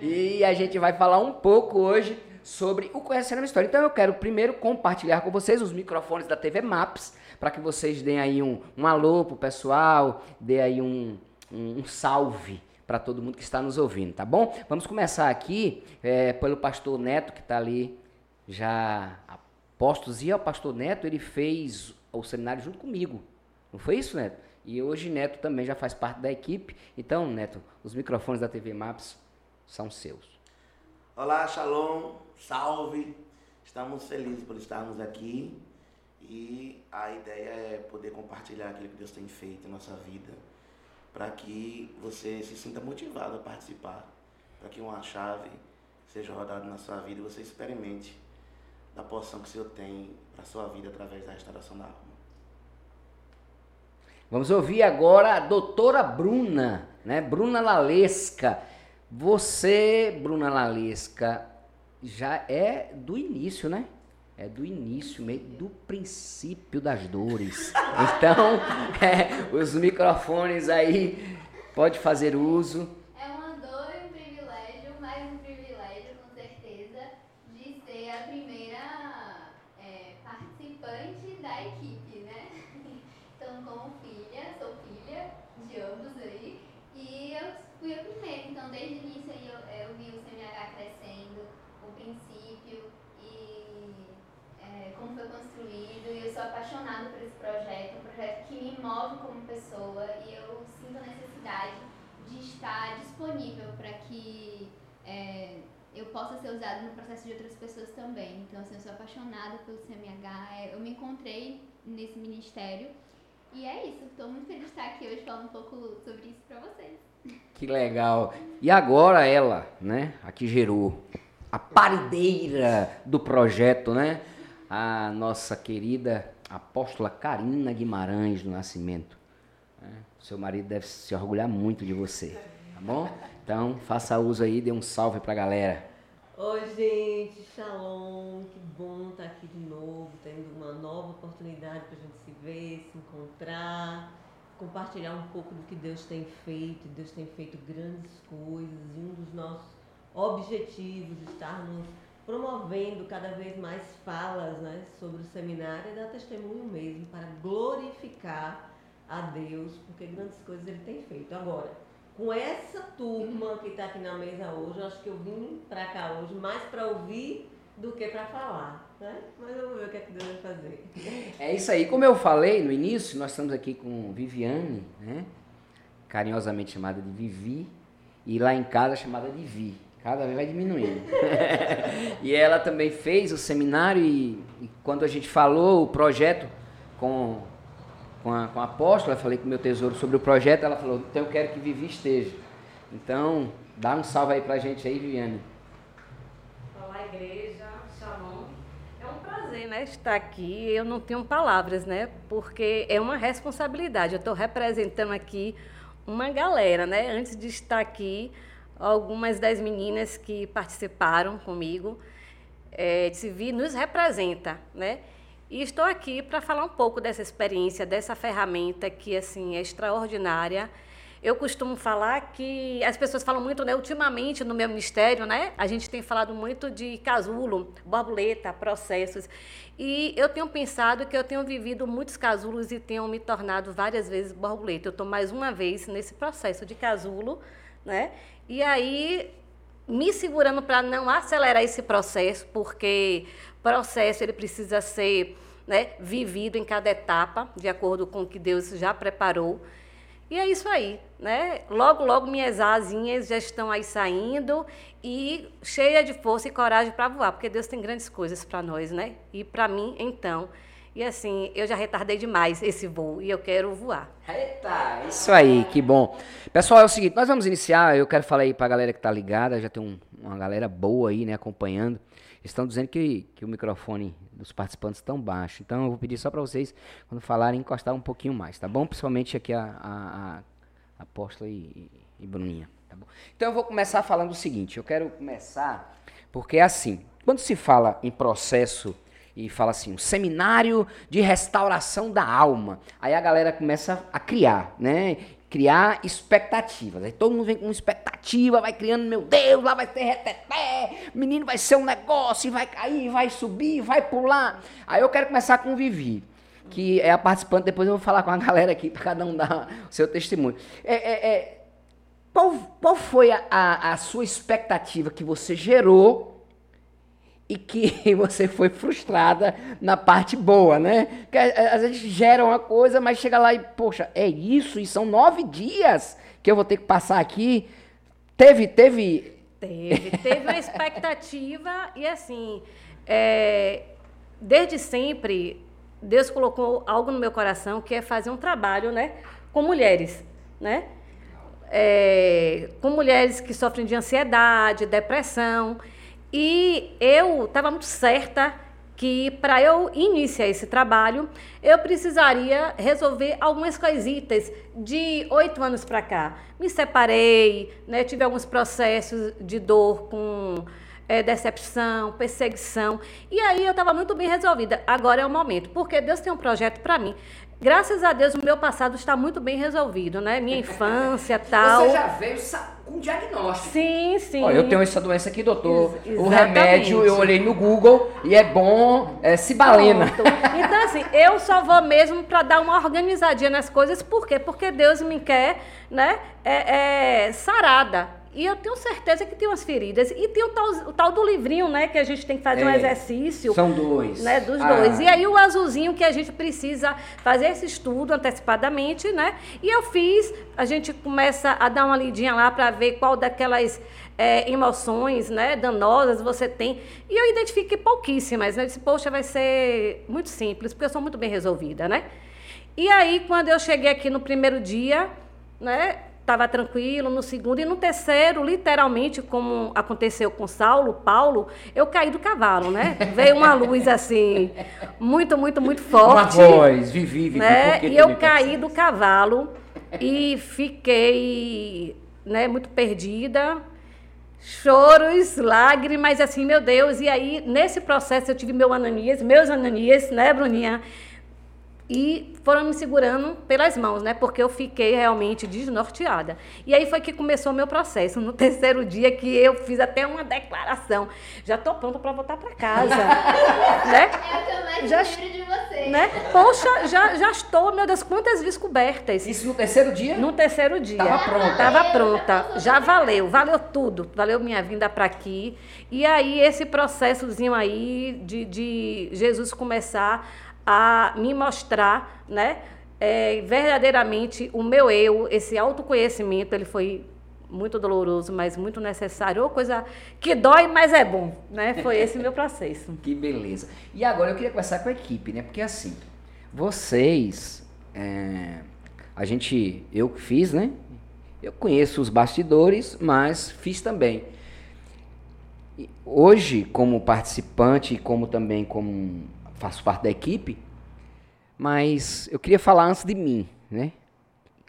E a gente vai falar um pouco hoje sobre o Conhecendo a História. Então eu quero primeiro compartilhar com vocês os microfones da TV Maps, para que vocês deem aí um, um alô pro pessoal, dê aí um, um, um salve para todo mundo que está nos ouvindo, tá bom? Vamos começar aqui é, pelo pastor Neto, que está ali já a postos. E o pastor Neto, ele fez o seminário junto comigo. Não foi isso, Neto? E hoje Neto também já faz parte da equipe. Então, Neto, os microfones da TV Maps são seus. Olá, Shalom, salve. Estamos felizes por estarmos aqui e a ideia é poder compartilhar aquilo que Deus tem feito em nossa vida, para que você se sinta motivado a participar, para que uma chave seja rodada na sua vida e você experimente da porção que o Senhor tem para sua vida através da restauração da alma. Vamos ouvir agora a doutora Bruna, né? Bruna Lalesca. Você, Bruna Lalesca, já é do início, né? É do início, meio do princípio das dores. Então, é, os microfones aí, pode fazer uso. move como pessoa e eu sinto a necessidade de estar disponível para que é, eu possa ser usada no processo de outras pessoas também. Então, assim, eu sou apaixonada pelo CMH, é, eu me encontrei nesse ministério e é isso. Estou muito feliz de estar aqui hoje falando um pouco sobre isso para vocês. Que legal. E agora ela, né, a que gerou a parideira do projeto, né? A nossa querida apóstola Karina Guimarães do Nascimento. É, seu marido deve se orgulhar muito de você, tá bom? Então, faça uso aí, dê um salve pra galera. Oi, gente, shalom, que bom estar aqui de novo, tendo uma nova oportunidade para a gente se ver, se encontrar, compartilhar um pouco do que Deus tem feito. Deus tem feito grandes coisas e um dos nossos objetivos de estarmos promovendo cada vez mais falas né, sobre o seminário e dar testemunho mesmo para glorificar a Deus, porque grandes coisas ele tem feito. Agora, com essa turma que está aqui na mesa hoje, eu acho que eu vim para cá hoje mais para ouvir do que para falar. Né? Mas vamos ver o que é que Deus vai fazer. É isso aí. Como eu falei no início, nós estamos aqui com Viviane, né? carinhosamente chamada de Vivi, e lá em casa chamada de Vi. Cada vez vai diminuindo. e ela também fez o seminário e, e, quando a gente falou o projeto com, com, a, com a apóstola, falei com o meu tesouro sobre o projeto, ela falou, então eu quero que Vivi esteja. Então, dá um salve aí pra gente aí, Viviane. Olá, igreja, shalom. É um prazer, né, estar aqui. Eu não tenho palavras, né, porque é uma responsabilidade. Eu estou representando aqui uma galera, né, antes de estar aqui algumas das meninas que participaram comigo. É, vi nos representa, né? E estou aqui para falar um pouco dessa experiência, dessa ferramenta que assim é extraordinária. Eu costumo falar que as pessoas falam muito, né, ultimamente no meu ministério, né? A gente tem falado muito de casulo, borboleta, processos. E eu tenho pensado que eu tenho vivido muitos casulos e tenho me tornado várias vezes borboleta. Eu estou mais uma vez nesse processo de casulo, né? E aí, me segurando para não acelerar esse processo, porque processo ele precisa ser né, vivido em cada etapa, de acordo com o que Deus já preparou. E é isso aí, né? Logo, logo minhas asinhas já estão aí saindo e cheia de força e coragem para voar, porque Deus tem grandes coisas para nós, né? E para mim, então, e assim, eu já retardei demais esse voo e eu quero voar. Eita, isso aí, que bom. Pessoal, é o seguinte, nós vamos iniciar, eu quero falar aí pra galera que tá ligada, já tem um, uma galera boa aí, né, acompanhando. Estão dizendo que, que o microfone dos participantes estão baixo. Então eu vou pedir só para vocês, quando falarem, encostar um pouquinho mais, tá bom? Principalmente aqui a, a, a Apóstola e, e Bruninha. Tá bom? Então eu vou começar falando o seguinte, eu quero começar, porque é assim, quando se fala em processo e fala assim, um seminário de restauração da alma. Aí a galera começa a criar, né? Criar expectativas. Aí todo mundo vem com expectativa, vai criando, meu Deus, lá vai ter reteté, menino vai ser um negócio, vai cair, vai subir, vai pular. Aí eu quero começar com o Vivi, que é a participante, depois eu vou falar com a galera aqui, para cada um dar o seu testemunho. É, é, é, qual, qual foi a, a, a sua expectativa que você gerou e que você foi frustrada na parte boa, né? Que às vezes gera uma coisa, mas chega lá e, poxa, é isso? E são nove dias que eu vou ter que passar aqui. Teve, teve. Teve, teve uma expectativa e assim, é, desde sempre, Deus colocou algo no meu coração que é fazer um trabalho, né, com mulheres, né? É, com mulheres que sofrem de ansiedade, depressão. E eu estava muito certa que para eu iniciar esse trabalho, eu precisaria resolver algumas coisitas de oito anos para cá. Me separei, né, tive alguns processos de dor com é, decepção, perseguição. E aí eu estava muito bem resolvida. Agora é o momento, porque Deus tem um projeto para mim. Graças a Deus, o meu passado está muito bem resolvido, né? Minha infância, tal. Você já veio com diagnóstico. Sim, sim. Ó, eu tenho essa doença aqui, doutor. Ex o remédio eu olhei no Google e é bom, é cibalena. Pronto. Então, assim, eu só vou mesmo para dar uma organizadinha nas coisas. Por quê? Porque Deus me quer, né? É, é sarada. E eu tenho certeza que tem umas feridas. E tem o tal, o tal do livrinho, né? Que a gente tem que fazer é, um exercício. São dois. Né, dos ah. dois. E aí o azulzinho que a gente precisa fazer esse estudo antecipadamente, né? E eu fiz, a gente começa a dar uma lidinha lá para ver qual daquelas é, emoções né, danosas você tem. E eu identifiquei pouquíssimas. Né? Eu disse, poxa, vai ser muito simples, porque eu sou muito bem resolvida, né? E aí, quando eu cheguei aqui no primeiro dia, né? Estava tranquilo, no segundo e no terceiro, literalmente, como aconteceu com Saulo, Paulo, eu caí do cavalo, né? Veio uma luz assim, muito, muito, muito forte. Uma voz, vivi, vivi. Né? E eu caí do cavalo e fiquei, né, muito perdida. Choros, lágrimas, assim, meu Deus. E aí, nesse processo, eu tive meu Ananias, meus Ananias, né, Bruninha? E foram me segurando pelas mãos, né? Porque eu fiquei realmente desnorteada. E aí foi que começou o meu processo. No terceiro dia que eu fiz até uma declaração. Já estou pronta para voltar para casa. né? É o que eu mais já, de você. Né? Poxa, já, já estou, meu Deus, quantas descobertas. Isso no terceiro dia? No terceiro dia. Tava pronta. Tava pronta. Já valeu, valeu tudo. Valeu minha vinda para aqui. E aí esse processozinho aí de, de Jesus começar a me mostrar, né? É, verdadeiramente o meu eu, esse autoconhecimento, ele foi muito doloroso, mas muito necessário, ou coisa que dói, mas é bom, né? Foi esse meu processo. que beleza. E agora eu queria conversar com a equipe, né? Porque assim, vocês, é, a gente, eu fiz, né? Eu conheço os bastidores, mas fiz também. Hoje, como participante e como também como faço parte da equipe, mas eu queria falar antes de mim, né?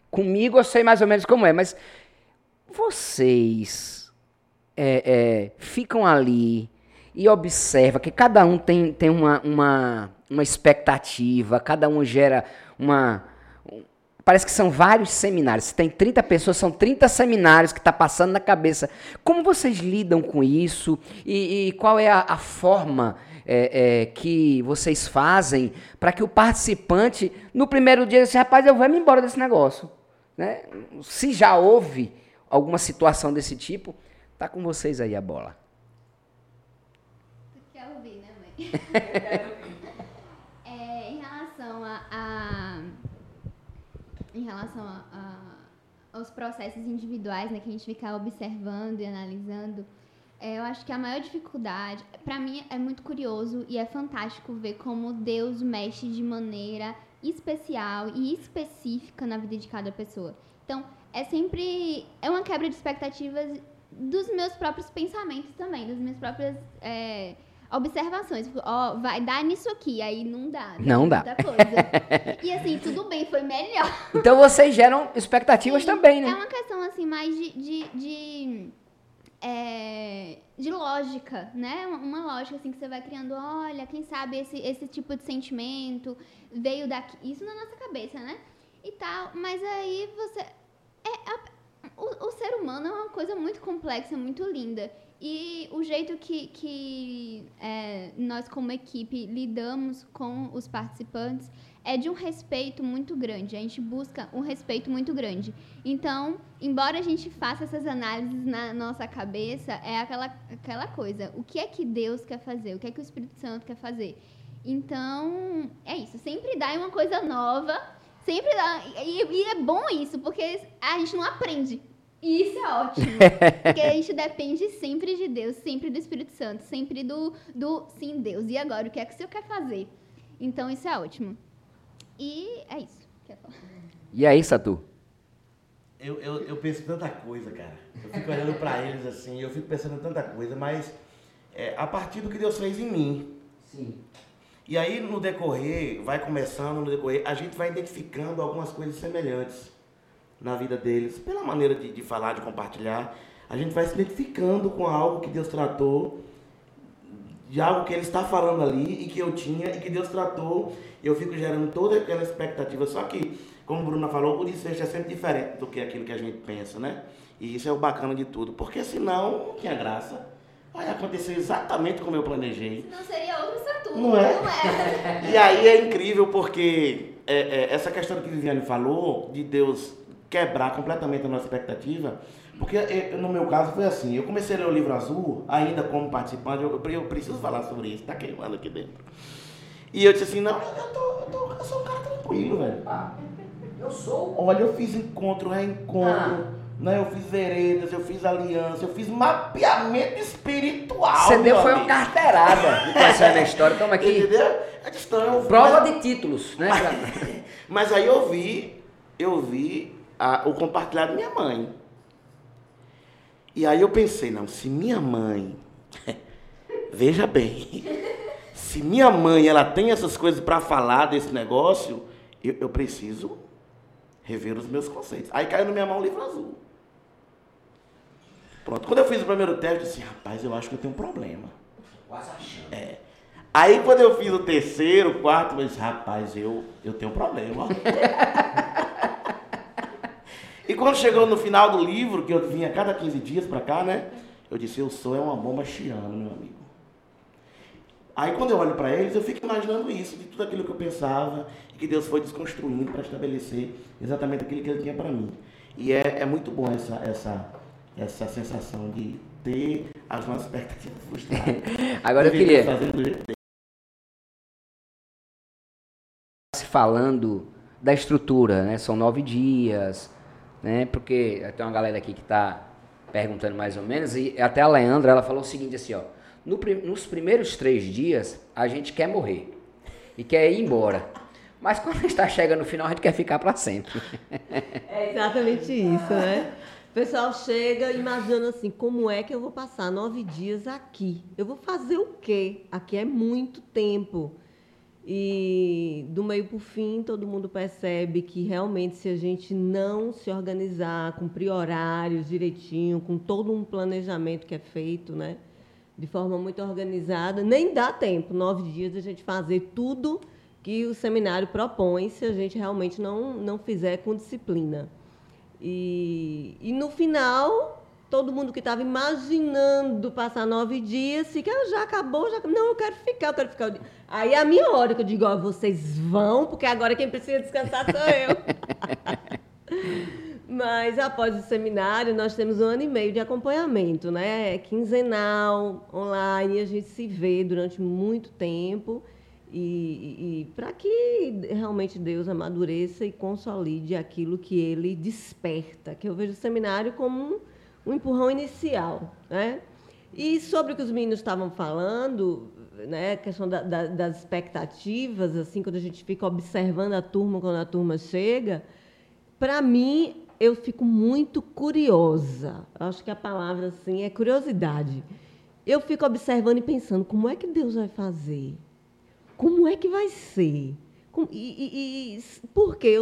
Comigo eu sei mais ou menos como é, mas vocês é, é, ficam ali e observam que cada um tem, tem uma, uma, uma expectativa, cada um gera uma. Parece que são vários seminários. Se tem 30 pessoas, são 30 seminários que está passando na cabeça. Como vocês lidam com isso? E, e qual é a, a forma é, é, que vocês fazem para que o participante, no primeiro dia, diga rapaz, eu vou me embora desse negócio. Né? Se já houve alguma situação desse tipo, tá com vocês aí a bola. Tu quer ouvir, né, mãe? é, em relação a, a em relação a, a, aos processos individuais, né, que a gente fica observando e analisando, é, eu acho que a maior dificuldade, para mim é muito curioso e é fantástico ver como Deus mexe de maneira especial e específica na vida de cada pessoa. Então, é sempre é uma quebra de expectativas dos meus próprios pensamentos também, das minhas próprias é, observações. Ó, oh, vai dar nisso aqui, aí não dá. Não dá. e assim, tudo bem, foi melhor. Então vocês geram expectativas Sim, também, né? É uma questão assim mais de, de, de é, de lógica, né? Uma lógica assim que você vai criando, olha, quem sabe esse, esse tipo de sentimento veio daqui, isso na nossa cabeça, né? E tal, mas aí você o, o ser humano é uma coisa muito complexa, muito linda. E o jeito que, que é, nós, como equipe, lidamos com os participantes é de um respeito muito grande. A gente busca um respeito muito grande. Então, embora a gente faça essas análises na nossa cabeça, é aquela, aquela coisa: o que é que Deus quer fazer? O que é que o Espírito Santo quer fazer? Então, é isso. Sempre dá uma coisa nova. Sempre dá. E, e é bom isso, porque a gente não aprende. E isso é ótimo. porque a gente depende sempre de Deus, sempre do Espírito Santo, sempre do, do sim, Deus. E agora, o que é que o Senhor quer fazer? Então, isso é ótimo. E é isso. E aí, Satu? Eu, eu, eu penso em tanta coisa, cara. Eu fico olhando pra eles assim, eu fico pensando em tanta coisa, mas é, a partir do que Deus fez em mim. Sim. E aí, no decorrer, vai começando, no decorrer, a gente vai identificando algumas coisas semelhantes na vida deles, pela maneira de, de falar, de compartilhar. A gente vai se identificando com algo que Deus tratou, de algo que Ele está falando ali e que eu tinha e que Deus tratou. Eu fico gerando toda aquela expectativa. Só que, como a Bruna falou, o desfecho é sempre diferente do que aquilo que a gente pensa, né? E isso é o bacana de tudo, porque senão não tinha graça. Vai acontecer exatamente como eu planejei. Não seria outro Saturno. Não é? Não é. E aí é incrível porque é, é, essa questão que Viviane falou, de Deus quebrar completamente a nossa expectativa, porque é, no meu caso foi assim, eu comecei a ler o livro azul, ainda como participante, eu, eu preciso falar sobre isso, tá queimando aqui dentro. E eu disse assim, não, eu, tô, eu, tô, eu sou um cara tranquilo, velho. Ah, eu sou. Olha, eu fiz encontro, reencontro, né? Eu fiz veredas, eu fiz aliança, eu fiz mapeamento espiritual. Você deu foi uma carteirada conhecendo a história. Toma aqui. Entendeu? Eu disse, eu- Prova de títulos, né? Mas aí eu vi, eu vi a- o compartilhado da minha mãe. E aí eu pensei, não, se minha mãe, veja bem, se minha mãe ela tem essas coisas para falar desse negócio, eu, eu preciso rever os meus conceitos. Aí caiu na minha mão o livro azul. Pronto, quando eu fiz o primeiro teste, eu disse, rapaz, eu acho que eu tenho um problema. Quase achando. É. Aí quando eu fiz o terceiro, o quarto, eu disse, rapaz, eu, eu tenho um problema. e quando chegou no final do livro, que eu vinha cada 15 dias pra cá, né? Eu disse, eu sou é uma bomba chiana, meu amigo. Aí quando eu olho pra eles, eu fico imaginando isso, de tudo aquilo que eu pensava, e que Deus foi desconstruindo para estabelecer exatamente aquilo que Ele tinha para mim. E é, é muito bom essa, essa, essa sensação de ter as nossas expectativas frustradas. Agora eu queria. dele. se falando da estrutura, né? São nove dias, né? Porque tem uma galera aqui que está perguntando mais ou menos, e até a Leandra, ela falou o seguinte assim, ó. "No nos primeiros três dias, a gente quer morrer e quer ir embora. Mas quando está chegando no final, a gente quer ficar para sempre. É exatamente isso, né? O pessoal chega imaginando assim, como é que eu vou passar nove dias aqui? Eu vou fazer o quê? Aqui é muito tempo. E do meio para o fim, todo mundo percebe que realmente se a gente não se organizar, cumprir horários direitinho, com todo um planejamento que é feito, né? De forma muito organizada, nem dá tempo, nove dias, a gente fazer tudo que o seminário propõe se a gente realmente não, não fizer com disciplina. E, e no final, todo mundo que estava imaginando passar nove dias, fica, "Ah, já acabou, já não, eu quero ficar, eu quero ficar. Aí é a minha hora que eu digo, ó, vocês vão, porque agora quem precisa descansar sou eu. Mas após o seminário, nós temos um ano e meio de acompanhamento, né? É quinzenal, online, a gente se vê durante muito tempo. E, e para que realmente Deus amadureça e consolide aquilo que ele desperta, que eu vejo o seminário como um, um empurrão inicial. Né? E sobre o que os meninos estavam falando, né, a questão da- da- das expectativas, assim, quando a gente fica observando a turma quando a turma chega, para mim, eu fico muito curiosa. Acho que a palavra assim é curiosidade. Eu fico observando e pensando como é que Deus vai fazer, como é que vai ser, Como- e, e, e porque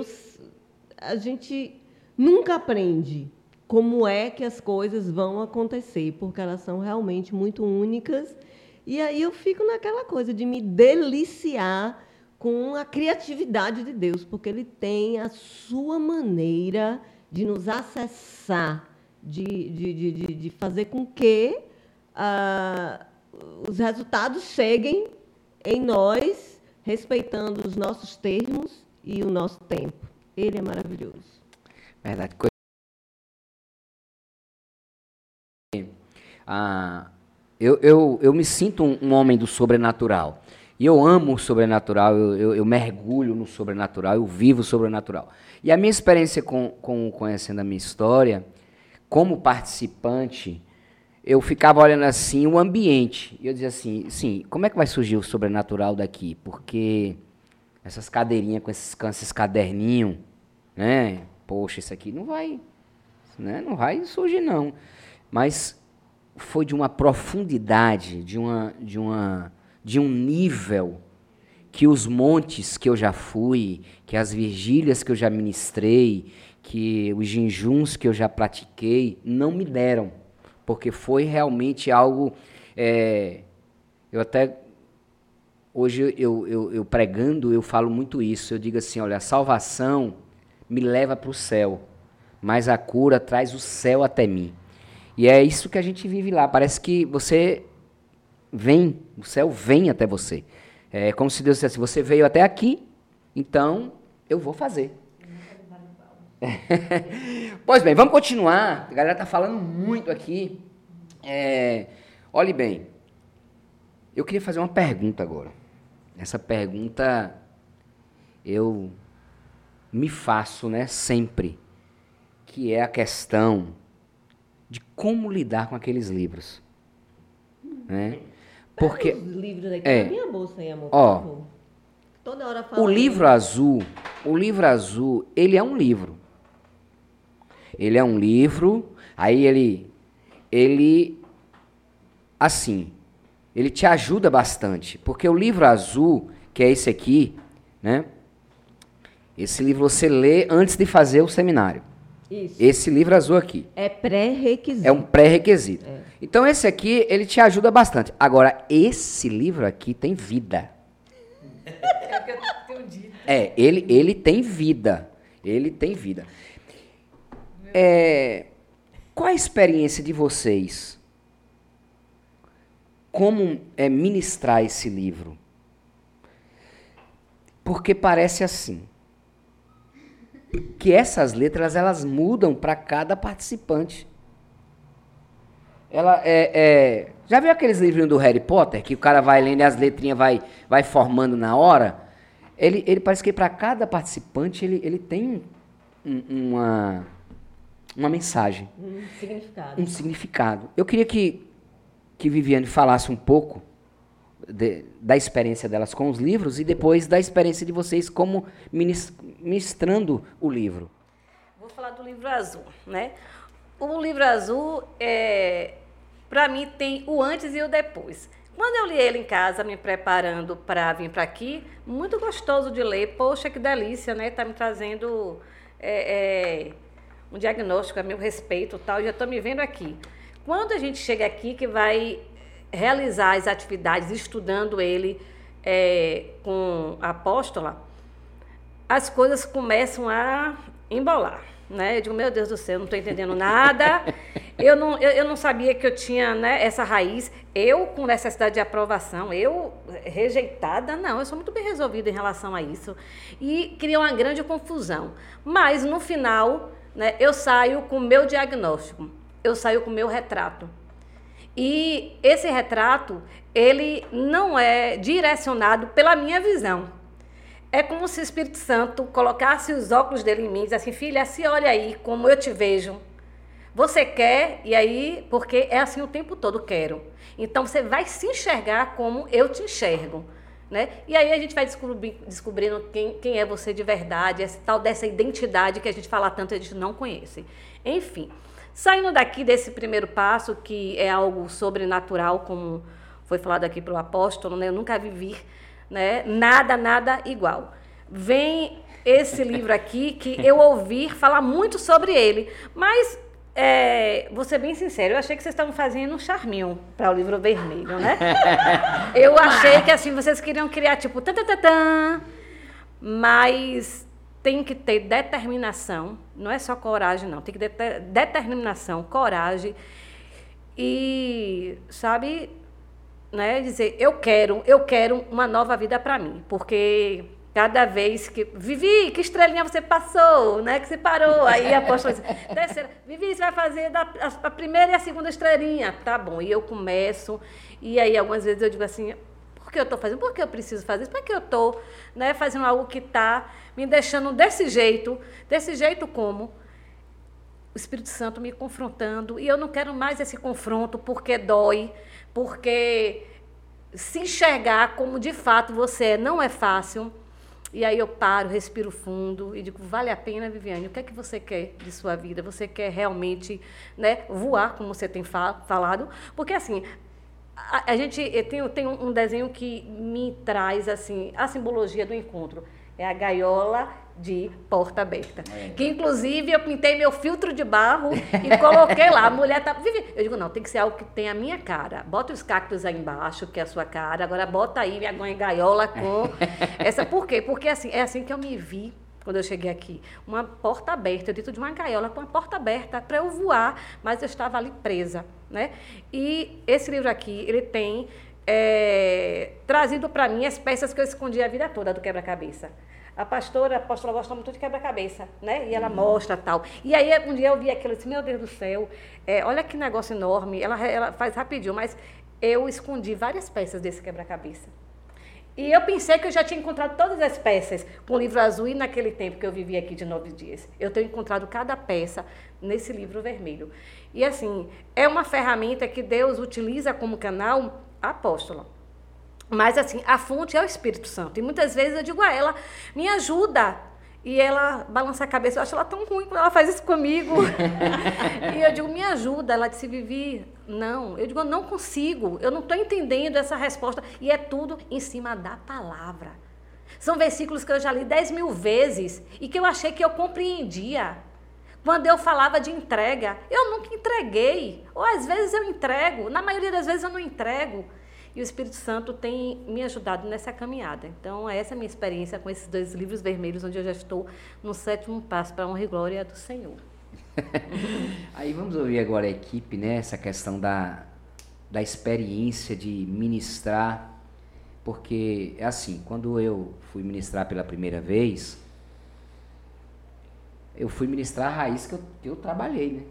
a gente nunca aprende como é que as coisas vão acontecer, porque elas são realmente muito únicas. E aí eu fico naquela coisa de me deliciar com a criatividade de Deus, porque Ele tem a sua maneira de nos acessar, de, de, de, de, fazer com que ah, os resultados cheguem em nós, respeitando os nossos termos e o nosso tempo. Ele é maravilhoso. Verdade. Ah, eu, eu, eu me sinto um, homem do sobrenatural. E eu amo o sobrenatural, eu, eu, eu, mergulho no sobrenatural, eu vivo o sobrenatural. E a minha experiência com, com conhecendo a minha história, como participante, eu ficava olhando assim o ambiente. E eu dizia assim, sim, como é que vai surgir o sobrenatural daqui? Porque essas cadeirinhas com esses, com esses caderninhos, né? Poxa, isso aqui não vai, né? Não vai surgir não. Mas foi de uma profundidade, de uma de uma de um nível que os montes que eu já fui, que as vigílias que eu já ministrei, que os jejuns que eu já pratiquei, não me deram. Porque foi realmente algo. É, eu até. Hoje eu, eu, eu pregando, eu falo muito isso. Eu digo assim: olha, a salvação me leva para o céu, mas a cura traz o céu até mim. E é isso que a gente vive lá. Parece que você vem, o céu vem até você. É como se Deus dissesse, você veio até aqui, então eu vou fazer. pois bem, vamos continuar. A galera está falando muito aqui. É, olhe bem, eu queria fazer uma pergunta agora. Essa pergunta eu me faço, né, sempre, que é a questão como lidar com aqueles livros, né? Porque os livros aqui é, na minha bolsa aí, amor. Ó, Toda hora O livro azul, o livro azul, ele é um livro. Ele é um livro, aí ele ele assim, ele te ajuda bastante, porque o livro azul, que é esse aqui, né? Esse livro você lê antes de fazer o seminário. Isso. Esse livro azul aqui. É pré-requisito. É um pré-requisito. É. Então esse aqui, ele te ajuda bastante. Agora, esse livro aqui tem vida. É o que eu tenho dito. É, ele, ele tem vida. Ele tem vida. É, qual a experiência de vocês? Como é, ministrar esse livro? Porque parece assim que essas letras elas mudam para cada participante. Ela é, é, já viu aqueles livrinhos do Harry Potter que o cara vai lendo e as letrinhas vai, vai formando na hora? Ele, ele parece que para cada participante ele, ele tem um, uma uma mensagem. Um significado. Um significado. Eu queria que, que Viviane falasse um pouco de, da experiência delas com os livros e depois da experiência de vocês como ministrando o livro. Vou falar do livro azul, né? O livro azul, é, para mim, tem o antes e o depois. Quando eu li ele em casa, me preparando para vir para aqui, muito gostoso de ler. Poxa, que delícia, né? Tá me trazendo é, é, um diagnóstico a meu respeito tal, já estou me vendo aqui. Quando a gente chega aqui, que vai realizar as atividades estudando ele é, com a apóstola, as coisas começam a embolar. Né? Eu digo, meu Deus do céu, não estou entendendo nada. Eu não, eu, eu, não sabia que eu tinha né, essa raiz. Eu, com necessidade de aprovação, eu rejeitada, não, eu sou muito bem resolvida em relação a isso. E cria uma grande confusão. Mas, no final, né, eu saio com o meu diagnóstico, eu saio com o meu retrato. E esse retrato, ele não é direcionado pela minha visão. É como se o Espírito Santo colocasse os óculos dele em mim e dissesse assim, filha, se olha aí como eu te vejo. Você quer, e aí, porque é assim o tempo todo, quero. Então você vai se enxergar como eu te enxergo. Né? E aí a gente vai descobrir, descobrindo quem, quem é você de verdade, essa tal dessa identidade que a gente fala tanto e a gente não conhece. Enfim, saindo daqui desse primeiro passo, que é algo sobrenatural, como foi falado aqui pelo apóstolo, né? eu nunca vivi né? nada, nada igual. Vem esse livro aqui que eu ouvi falar muito sobre ele, mas é, vou ser bem sincero, eu achei que vocês estavam fazendo um charminho para o livro vermelho, né? eu achei que assim vocês queriam criar tipo tan, tan, tan, tan mas tem que ter determinação, não é só coragem, não, tem que ter determinação, coragem e, sabe, né, dizer, eu quero, eu quero uma nova vida para mim, porque cada vez que. Vivi, que estrelinha você passou, né? Que você parou. Aí a apóstola diz, terceira, Vivi, você vai fazer da, a, a, primeira e a segunda estrelinha. Tá bom. E eu começo, e aí algumas vezes eu digo assim, que eu estou fazendo? Por que eu preciso fazer isso? Por que eu estou né, fazendo algo que está me deixando desse jeito? Desse jeito como? O Espírito Santo me confrontando, e eu não quero mais esse confronto porque dói, porque se enxergar como de fato você é, não é fácil. E aí eu paro, respiro fundo e digo, vale a pena, Viviane? O que é que você quer de sua vida? Você quer realmente né, voar, como você tem falado? Porque, assim, a, a gente tem, tem um desenho que me traz assim a simbologia do encontro. É a gaiola de porta aberta. É. Que inclusive eu pintei meu filtro de barro e coloquei lá. A mulher tá. Eu digo, não, tem que ser algo que tem a minha cara. Bota os cactos aí embaixo, que é a sua cara. Agora bota aí minha gaiola com essa. Por quê? Porque assim, é assim que eu me vi quando eu cheguei aqui. Uma porta aberta, dentro de uma gaiola com uma porta aberta para eu voar, mas eu estava ali presa. Né? E esse livro aqui, ele tem é, trazido para mim as peças que eu escondi a vida toda do quebra-cabeça. A pastora, a gosta muito de quebra-cabeça, né? E ela uhum. mostra tal. E aí um dia eu vi aquilo e disse, meu Deus do céu, é, olha que negócio enorme. Ela, ela faz rapidinho, mas eu escondi várias peças desse quebra-cabeça. E eu pensei que eu já tinha encontrado todas as peças com o livro azul e naquele tempo que eu vivi aqui de nove dias. Eu tenho encontrado cada peça nesse livro vermelho. E assim, é uma ferramenta que Deus utiliza como canal apóstola. Mas assim, a fonte é o Espírito Santo. E muitas vezes eu digo a ela, me ajuda. E ela balança a cabeça, eu acho ela tão ruim quando ela faz isso comigo. e eu digo, me ajuda. Ela disse, Vivi, não. Eu digo, eu não consigo, eu não estou entendendo essa resposta. E é tudo em cima da palavra. São versículos que eu já li dez mil vezes e que eu achei que eu compreendia. Quando eu falava de entrega, eu nunca entreguei. Ou às vezes eu entrego, na maioria das vezes eu não entrego. E o Espírito Santo tem me ajudado nessa caminhada. Então, essa é a minha experiência com esses dois livros vermelhos, onde eu já estou no sétimo passo para a honra e glória do Senhor. Aí vamos ouvir agora a equipe, né? Essa questão da, da experiência de ministrar. Porque é assim, quando eu fui ministrar pela primeira vez, eu fui ministrar a raiz que eu, que eu trabalhei, né?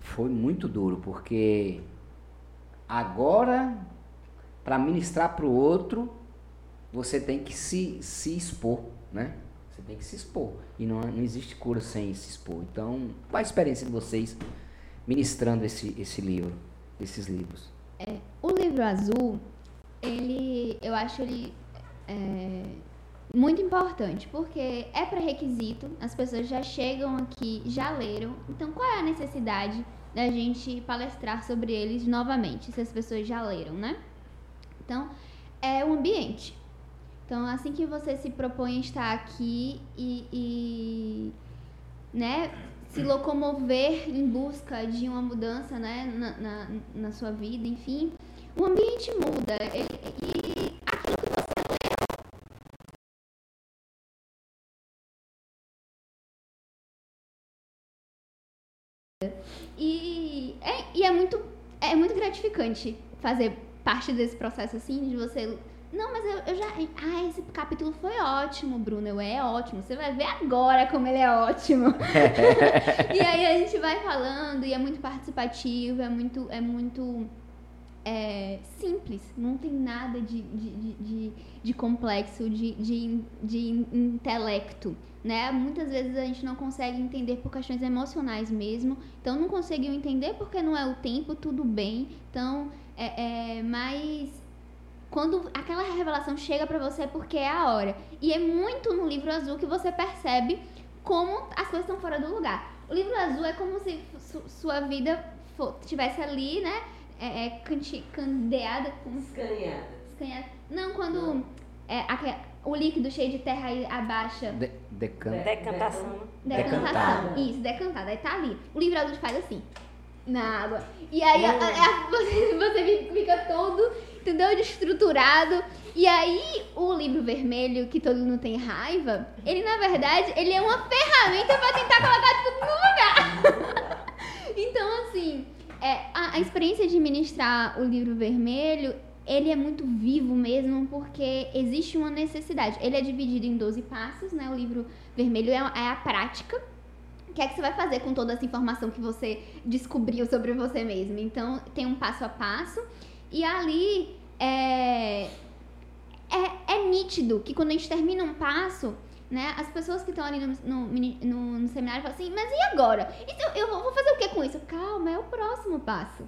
Foi muito duro, porque agora, para ministrar para o outro, você tem que se, se expor, né? Você tem que se expor. E não, não existe cura sem se expor. Então, qual a experiência de vocês ministrando esse, esse livro, esses livros? É, o livro azul, ele, eu acho ele é, muito importante, porque é pré-requisito, as pessoas já chegam aqui, já leram. Então, qual é a necessidade da gente palestrar sobre eles novamente, se as pessoas já leram, né? Então, é o ambiente. Então, assim que você se propõe a estar aqui e, e né, se locomover em busca de uma mudança né, na, na, na sua vida, enfim, o ambiente muda. E, aquilo que você E é, e é muito é muito gratificante fazer parte desse processo assim, de você. Não, mas eu, eu já. Ah, esse capítulo foi ótimo, Bruno. É ótimo. Você vai ver agora como ele é ótimo. e aí a gente vai falando e é muito participativo, é muito. É muito é, simples, não tem nada de, de, de, de complexo, de, de, de intelecto. Né? Muitas vezes a gente não consegue entender por questões emocionais mesmo. Então não conseguiu entender porque não é o tempo, tudo bem. Então, é, é mas quando aquela revelação chega para você é porque é a hora. E é muito no livro azul que você percebe como as coisas estão fora do lugar. O livro azul é como se sua vida estivesse ali, né? É, é candeada com. Escanhada. Escanhada. Não, quando Não. É, a, o líquido cheio de terra aí abaixa. De, decanta. Decantação. Decantação. Isso, decantada. Aí tá ali. O livro faz assim. Na água. E aí a, a, você, você fica todo entendeu? De estruturado. E aí, o livro vermelho, que todo mundo tem raiva, ele na verdade, ele é uma ferramenta pra tentar colocar tudo no lugar. então, assim, é, a, a experiência de ministrar o livro vermelho, ele é muito vivo mesmo, porque existe uma necessidade. Ele é dividido em 12 passos, né? O livro vermelho é, é a prática. O que é que você vai fazer com toda essa informação que você descobriu sobre você mesmo? Então, tem um passo a passo. E ali é, é, é nítido que quando a gente termina um passo, né, as pessoas que estão ali no, no, no, no, seminário falam assim, mas e agora? Então, eu vou fazer o que com isso? Calma, é o próximo passo.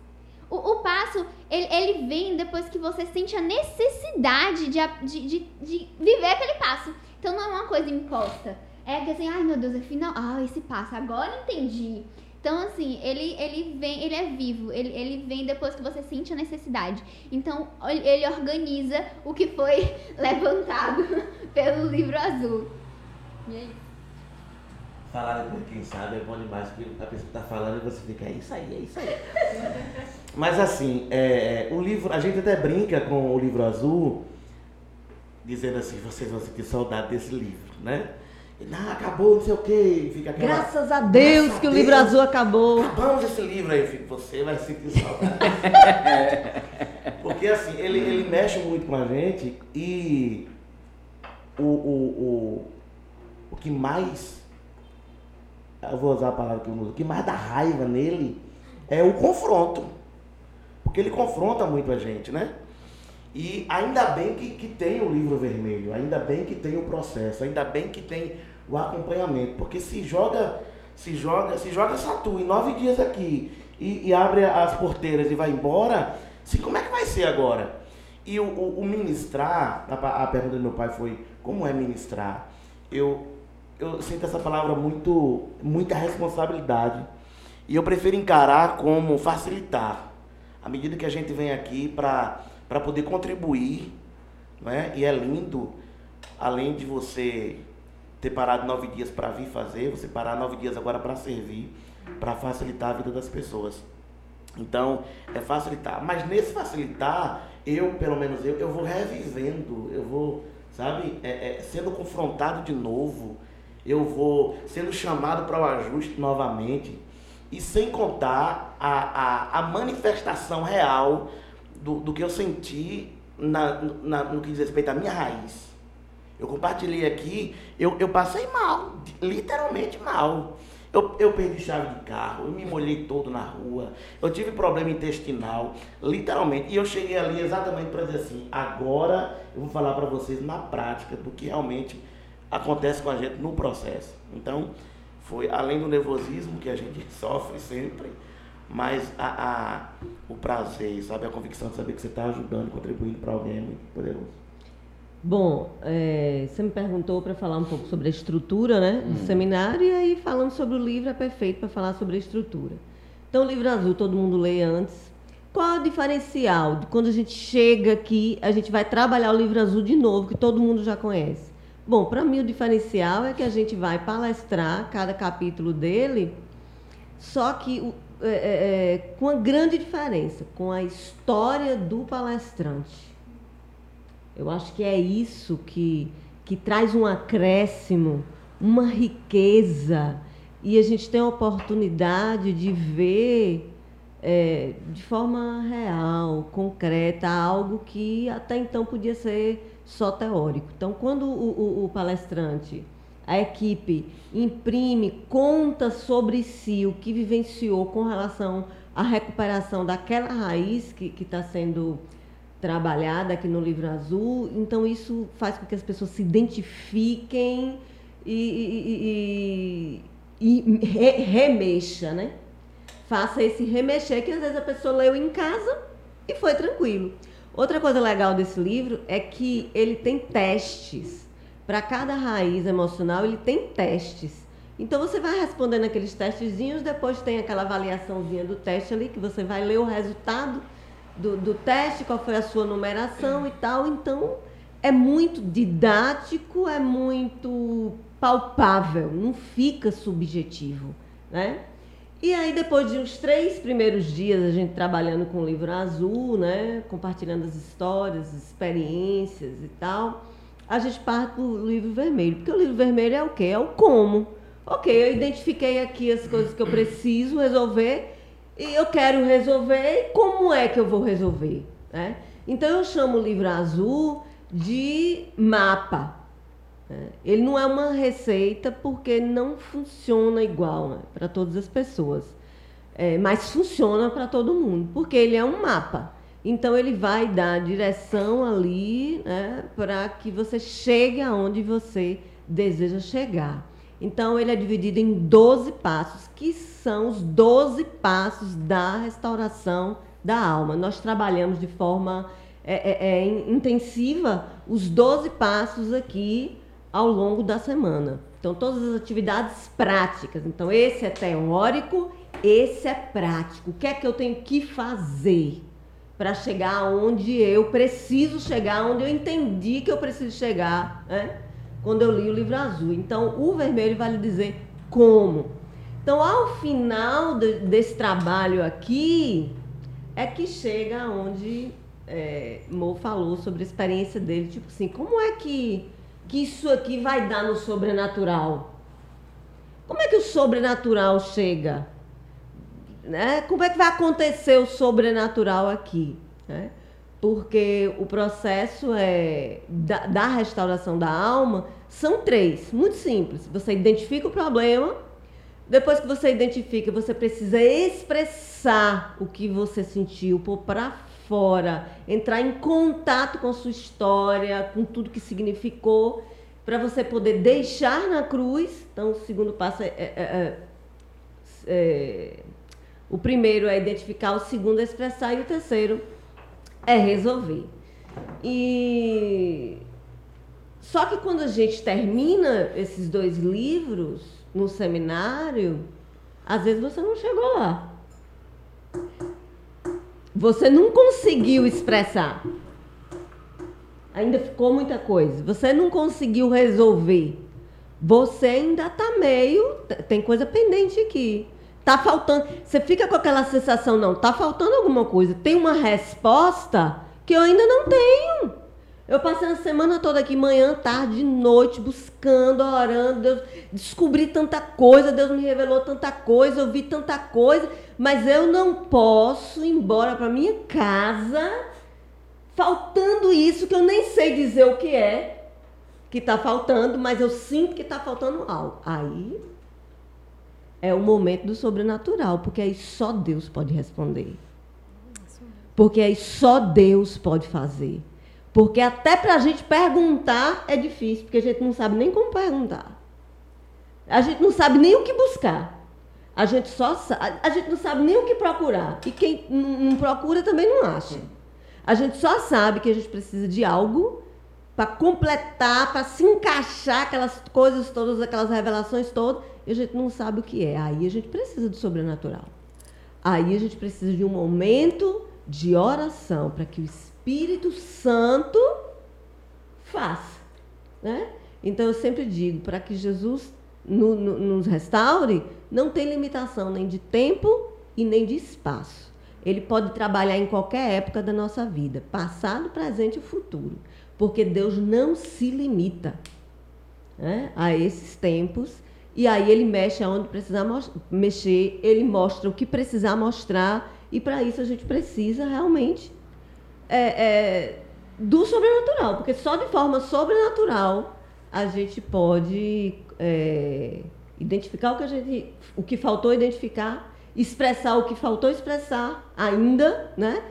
O, o passo, ele, ele, vem depois que você sente a necessidade de, de, de, de, viver aquele passo. Então não é uma coisa imposta. É que assim, ai meu Deus, afinal, ah, esse passo, agora entendi. Então, assim, ele, ele vem, ele é vivo, ele, ele vem depois que você sente a necessidade. Então, ele organiza o que foi levantado pelo livro azul. E é isso. Falar depois, quem sabe, é bom demais, porque a pessoa está falando e você fica, é isso aí, é isso aí. Mas assim, é, o livro, a gente até brinca com o livro azul, dizendo assim, vocês vão sentir saudade desse livro, né? Não, acabou, não sei o quê. Fica aquela, Graças a Deus Graças que a o livro azul acabou. Acabamos esse livro aí, filho. Você vai sentir saudade. Porque assim, ele, ele mexe muito com a gente e o, o, o que mais. Eu vou usar a palavra que eu uso. Que mais dá raiva nele é o confronto. Porque ele confronta muito a gente, né? E ainda bem que, que tem o livro vermelho, ainda bem que tem o processo, ainda bem que tem o acompanhamento, porque se joga, se joga, se joga Satu em nove dias aqui e, e, abre as porteiras e vai embora, se, como é que vai ser agora? E o, o, o ministrar, a, a, pergunta do meu pai foi, como é ministrar? Eu, eu sinto essa palavra muito, muita responsabilidade. E eu prefiro encarar como facilitar. À medida que a gente vem aqui para poder contribuir, né? E é lindo, além de você ter parado nove dias para vir fazer, você parar nove dias agora para servir, para facilitar a vida das pessoas. Então, é facilitar. Mas nesse facilitar, eu, pelo menos eu, eu vou revivendo, eu vou, sabe, é, é, sendo confrontado de novo, eu vou sendo chamado para o ajuste novamente. E sem contar a, a, a manifestação real do, do que eu senti na, na, no que diz respeito à minha raiz. Eu compartilhei aqui, eu, eu passei mal, literalmente mal. Eu, eu perdi chave de carro, eu me molhei todo na rua, eu tive problema intestinal, literalmente. E eu cheguei ali exatamente para dizer assim: agora eu vou falar para vocês na prática do que realmente acontece com a gente no processo. Então, foi além do nervosismo que a gente sofre sempre, mas a, a, o prazer, sabe, a convicção de saber que você está ajudando, contribuindo para alguém é muito poderoso. Bom, é, você me perguntou para falar um pouco sobre a estrutura né, do hum. seminário, e aí falando sobre o livro é perfeito para falar sobre a estrutura. Então, o livro azul todo mundo lê antes. Qual é o diferencial de quando a gente chega aqui, a gente vai trabalhar o livro azul de novo, que todo mundo já conhece? Bom, para mim o diferencial é que a gente vai palestrar cada capítulo dele, só que é, é, é, com uma grande diferença, com a história do palestrante. Eu acho que é isso que, que traz um acréscimo, uma riqueza, e a gente tem a oportunidade de ver é, de forma real, concreta, algo que até então podia ser só teórico. Então, quando o, o, o palestrante a equipe imprime, conta sobre si o que vivenciou com relação à recuperação daquela raiz que está sendo trabalhada aqui no livro azul. Então isso faz com que as pessoas se identifiquem e, e, e, e re, remexa, né? Faça esse remexer que às vezes a pessoa leu em casa e foi tranquilo. Outra coisa legal desse livro é que ele tem testes para cada raiz emocional, ele tem testes. Então você vai respondendo aqueles testezinhos, depois tem aquela avaliaçãozinha do teste ali, que você vai ler o resultado do, do teste, qual foi a sua numeração e tal. Então é muito didático, é muito palpável, não fica subjetivo. Né? E aí, depois de uns três primeiros dias, a gente trabalhando com o livro azul, né? Compartilhando as histórias, as experiências e tal, a gente parte para o livro vermelho. Porque o livro vermelho é o quê? É o como. Ok, eu identifiquei aqui as coisas que eu preciso resolver e eu quero resolver. E como é que eu vou resolver? Né? Então, eu chamo o livro azul de mapa. Né? Ele não é uma receita porque não funciona igual né, para todas as pessoas, é, mas funciona para todo mundo, porque ele é um mapa. Então ele vai dar direção ali né, para que você chegue aonde você deseja chegar. Então ele é dividido em 12 passos, que são os 12 passos da restauração da alma. Nós trabalhamos de forma é, é, é intensiva os 12 passos aqui ao longo da semana. Então, todas as atividades práticas. Então, esse é teórico, esse é prático. O que é que eu tenho que fazer para chegar onde eu preciso chegar, onde eu entendi que eu preciso chegar, né? quando eu li o livro azul. Então, o vermelho vai lhe dizer como. Então, ao final de, desse trabalho aqui, é que chega onde é, Mo falou sobre a experiência dele. Tipo assim, como é que que isso aqui vai dar no sobrenatural? Como é que o sobrenatural chega? Né? Como é que vai acontecer o sobrenatural aqui? Né? Porque o processo é da, da restauração da alma são três, muito simples. Você identifica o problema, depois que você identifica, você precisa expressar o que você sentiu, para fora, entrar em contato com sua história, com tudo que significou, para você poder deixar na cruz. Então, o segundo passo é, é, é, é, o primeiro é identificar, o segundo é expressar e o terceiro é resolver. E só que quando a gente termina esses dois livros no seminário, às vezes você não chegou lá. Você não conseguiu expressar. Ainda ficou muita coisa. Você não conseguiu resolver. Você ainda está meio. Tem coisa pendente aqui. Tá faltando. Você fica com aquela sensação, não, tá faltando alguma coisa. Tem uma resposta que eu ainda não tenho. Eu passei a semana toda aqui, manhã, tarde, noite, buscando, orando. Deus, descobri tanta coisa, Deus me revelou tanta coisa, eu vi tanta coisa, mas eu não posso ir embora para minha casa faltando isso que eu nem sei dizer o que é que está faltando, mas eu sinto que está faltando algo. Aí é o momento do sobrenatural, porque aí só Deus pode responder. Porque aí só Deus pode fazer. Porque até para a gente perguntar é difícil, porque a gente não sabe nem como perguntar. A gente não sabe nem o que buscar. A gente só sabe, a gente não sabe nem o que procurar. E quem não procura também não acha. A gente só sabe que a gente precisa de algo para completar, para se encaixar aquelas coisas todas, aquelas revelações todas, e a gente não sabe o que é. Aí a gente precisa do sobrenatural. Aí a gente precisa de um momento de oração para que o Espírito Santo faça. Né? Então eu sempre digo, para que Jesus no, no, nos restaure, não tem limitação nem de tempo e nem de espaço. Ele pode trabalhar em qualquer época da nossa vida, passado, presente e futuro, porque Deus não se limita né, a esses tempos. E aí ele mexe aonde precisar mexer, ele mostra o que precisar mostrar, e para isso a gente precisa realmente é, é, do sobrenatural, porque só de forma sobrenatural a gente pode é, identificar o que a gente, o que faltou identificar, expressar o que faltou expressar ainda, né?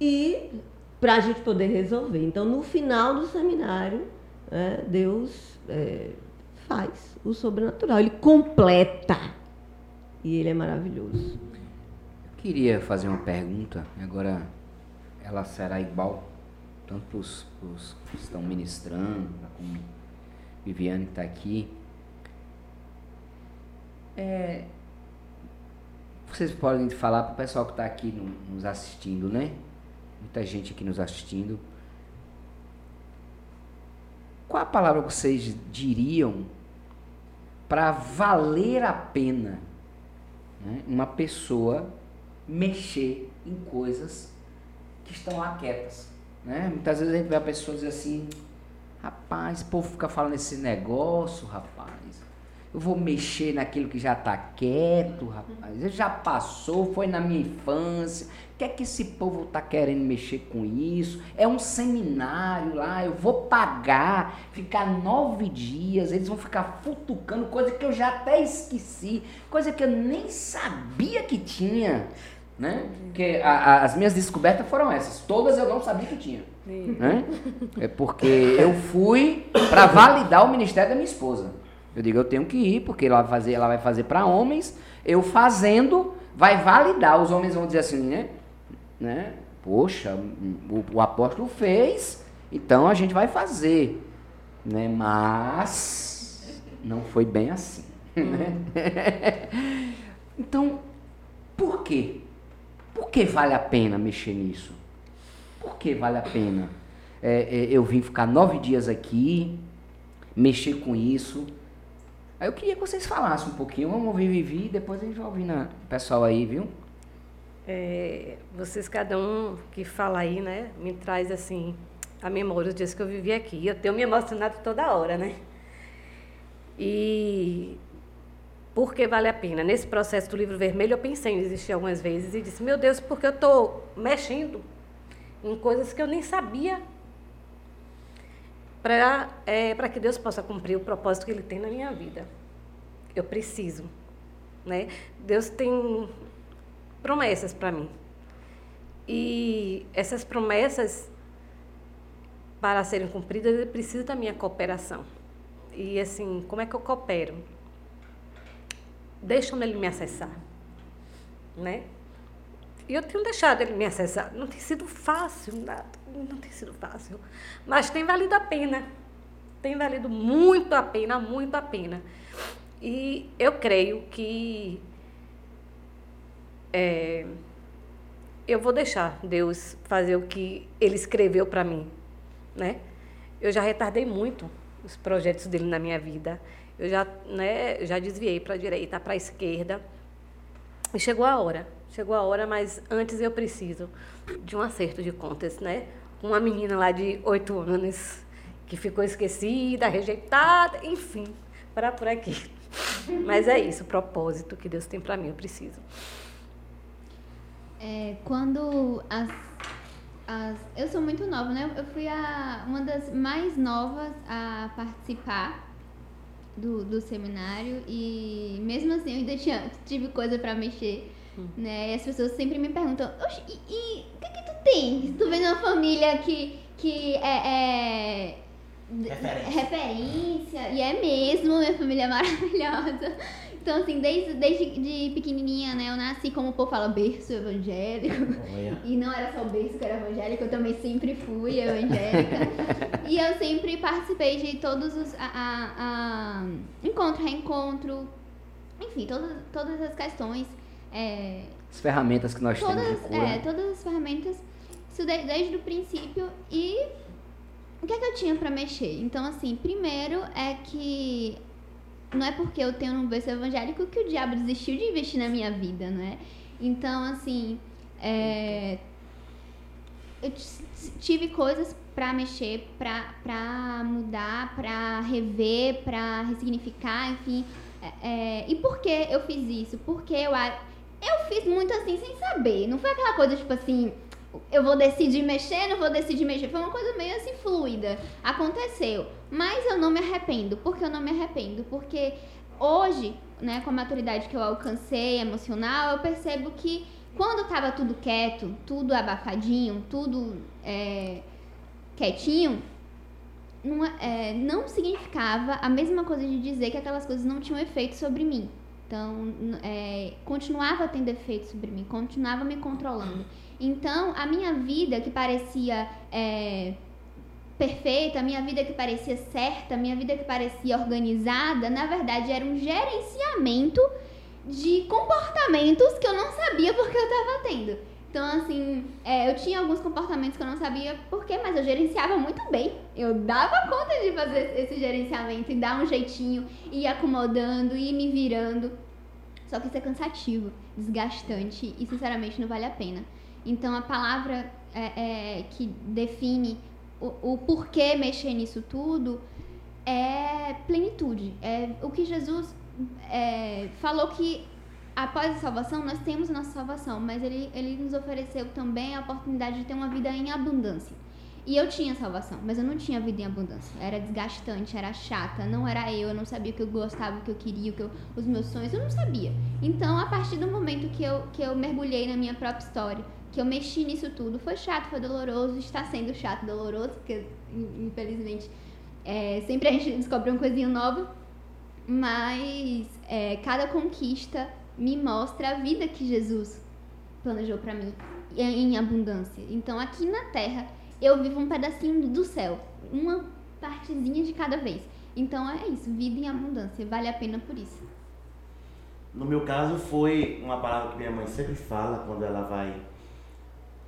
E para a gente poder resolver. Então, no final do seminário, é, Deus é, faz o sobrenatural, ele completa e ele é maravilhoso. Eu queria fazer uma pergunta, agora ela será igual tanto para os que estão ministrando, como Viviane que está aqui. É, vocês podem falar para o pessoal que está aqui no, nos assistindo, né? Muita gente aqui nos assistindo. Qual a palavra vocês diriam para valer a pena né, uma pessoa mexer em coisas que estão lá quietas. Né? Muitas vezes a gente vê a pessoa dizer assim, rapaz, o povo fica falando esse negócio, rapaz. Eu vou mexer naquilo que já está quieto, rapaz. Já passou, foi na minha infância. O que é que esse povo está querendo mexer com isso? É um seminário lá, eu vou pagar, ficar nove dias, eles vão ficar futucando, coisa que eu já até esqueci, coisa que eu nem sabia que tinha. Né? Porque a, a, as minhas descobertas foram essas. Todas eu não sabia que tinha. Né? É porque eu fui para validar o ministério da minha esposa. Eu digo, eu tenho que ir, porque ela vai fazer, ela vai fazer para homens. Eu fazendo, vai validar. Os homens vão dizer assim, né? né? Poxa, o, o apóstolo fez, então a gente vai fazer. Né? Mas não foi bem assim. Né? então, por quê? Por que vale a pena mexer nisso? Por que vale a pena? É, é, eu vim ficar nove dias aqui, mexer com isso, Aí eu queria que vocês falassem um pouquinho. Vamos ouvir Vivi e depois a gente vai ouvir o pessoal aí, viu? É, vocês, cada um que fala aí, né, me traz assim a memória dos dias que eu vivi aqui. Eu tenho me emocionado toda hora, né? E por que vale a pena? Nesse processo do livro vermelho, eu pensei em desistir algumas vezes e disse: Meu Deus, porque eu estou mexendo em coisas que eu nem sabia para é, que Deus possa cumprir o propósito que Ele tem na minha vida. Eu preciso. Né? Deus tem promessas para mim. E essas promessas, para serem cumpridas, ele precisa da minha cooperação. E assim, como é que eu coopero? Deixando ele me acessar. Né? E eu tenho deixado ele me acessar. Não tem sido fácil, nada. Não tem sido fácil. Mas tem valido a pena. Tem valido muito a pena, muito a pena. E eu creio que é, eu vou deixar Deus fazer o que Ele escreveu para mim, né? Eu já retardei muito os projetos dele na minha vida. Eu já, né, já desviei para a direita, para a esquerda. E chegou a hora chegou a hora, mas antes eu preciso de um acerto de contas, né? Uma menina lá de oito anos que ficou esquecida, rejeitada, enfim, para por aqui. Mas é isso, o propósito que Deus tem para mim, eu preciso. É, quando as, as, eu sou muito nova, né? Eu fui a, uma das mais novas a participar do, do seminário e mesmo assim eu ainda tinha, tive coisa para mexer né? E as pessoas sempre me perguntam, e, e o que que tu tem? Tu vem de uma família que, que é, é referência. referência, e é mesmo, minha família é maravilhosa. Então, assim, desde, desde de pequenininha, né, eu nasci, como o povo fala, berço evangélico. E não era só o berço que era evangélico, eu também sempre fui evangélica. e eu sempre participei de todos os. A, a, a, encontro, reencontro, enfim, todas, todas as questões é, as ferramentas que nós todas, temos de cura. É, todas as ferramentas, isso desde, desde o princípio. E o que é que eu tinha para mexer? Então, assim, primeiro é que não é porque eu tenho um berço evangélico que o diabo desistiu de investir na minha vida, não é? Então, assim, é, eu tive coisas para mexer, para mudar, para rever, para ressignificar, enfim. É, é, e por que eu fiz isso? Porque eu, eu fiz muito assim sem saber. Não foi aquela coisa tipo assim, eu vou decidir mexer, não vou decidir mexer. Foi uma coisa meio assim fluida. Aconteceu. Mas eu não me arrependo. Por que eu não me arrependo? Porque hoje, né, com a maturidade que eu alcancei emocional, eu percebo que quando tava tudo quieto, tudo abafadinho, tudo é, quietinho, não, é, não significava a mesma coisa de dizer que aquelas coisas não tinham efeito sobre mim. Então, é, continuava tendo efeito sobre mim, continuava me controlando. Então, a minha vida que parecia é, perfeita, a minha vida que parecia certa, a minha vida que parecia organizada, na verdade era um gerenciamento de comportamentos que eu não sabia porque eu estava tendo. Então, assim, é, eu tinha alguns comportamentos que eu não sabia por quê, mas eu gerenciava muito bem. Eu dava conta de fazer esse gerenciamento e dar um jeitinho, ir acomodando, ir me virando. Só que isso é cansativo, desgastante e sinceramente não vale a pena. Então a palavra é, é, que define o, o porquê mexer nisso tudo é plenitude. É o que Jesus é, falou que após a salvação nós temos nossa salvação, mas ele, ele nos ofereceu também a oportunidade de ter uma vida em abundância. E eu tinha salvação, mas eu não tinha vida em abundância. Era desgastante, era chata, não era eu, eu não sabia o que eu gostava, o que eu queria, o que eu, os meus sonhos, eu não sabia. Então, a partir do momento que eu, que eu mergulhei na minha própria história, que eu mexi nisso tudo, foi chato, foi doloroso, está sendo chato, doloroso, porque infelizmente é, sempre a gente descobre uma coisinha nova, mas é, cada conquista me mostra a vida que Jesus planejou para mim em abundância. Então, aqui na Terra eu vivo um pedacinho do céu, uma partezinha de cada vez. Então é isso, vida em abundância, vale a pena por isso. No meu caso foi uma palavra que minha mãe sempre fala quando ela vai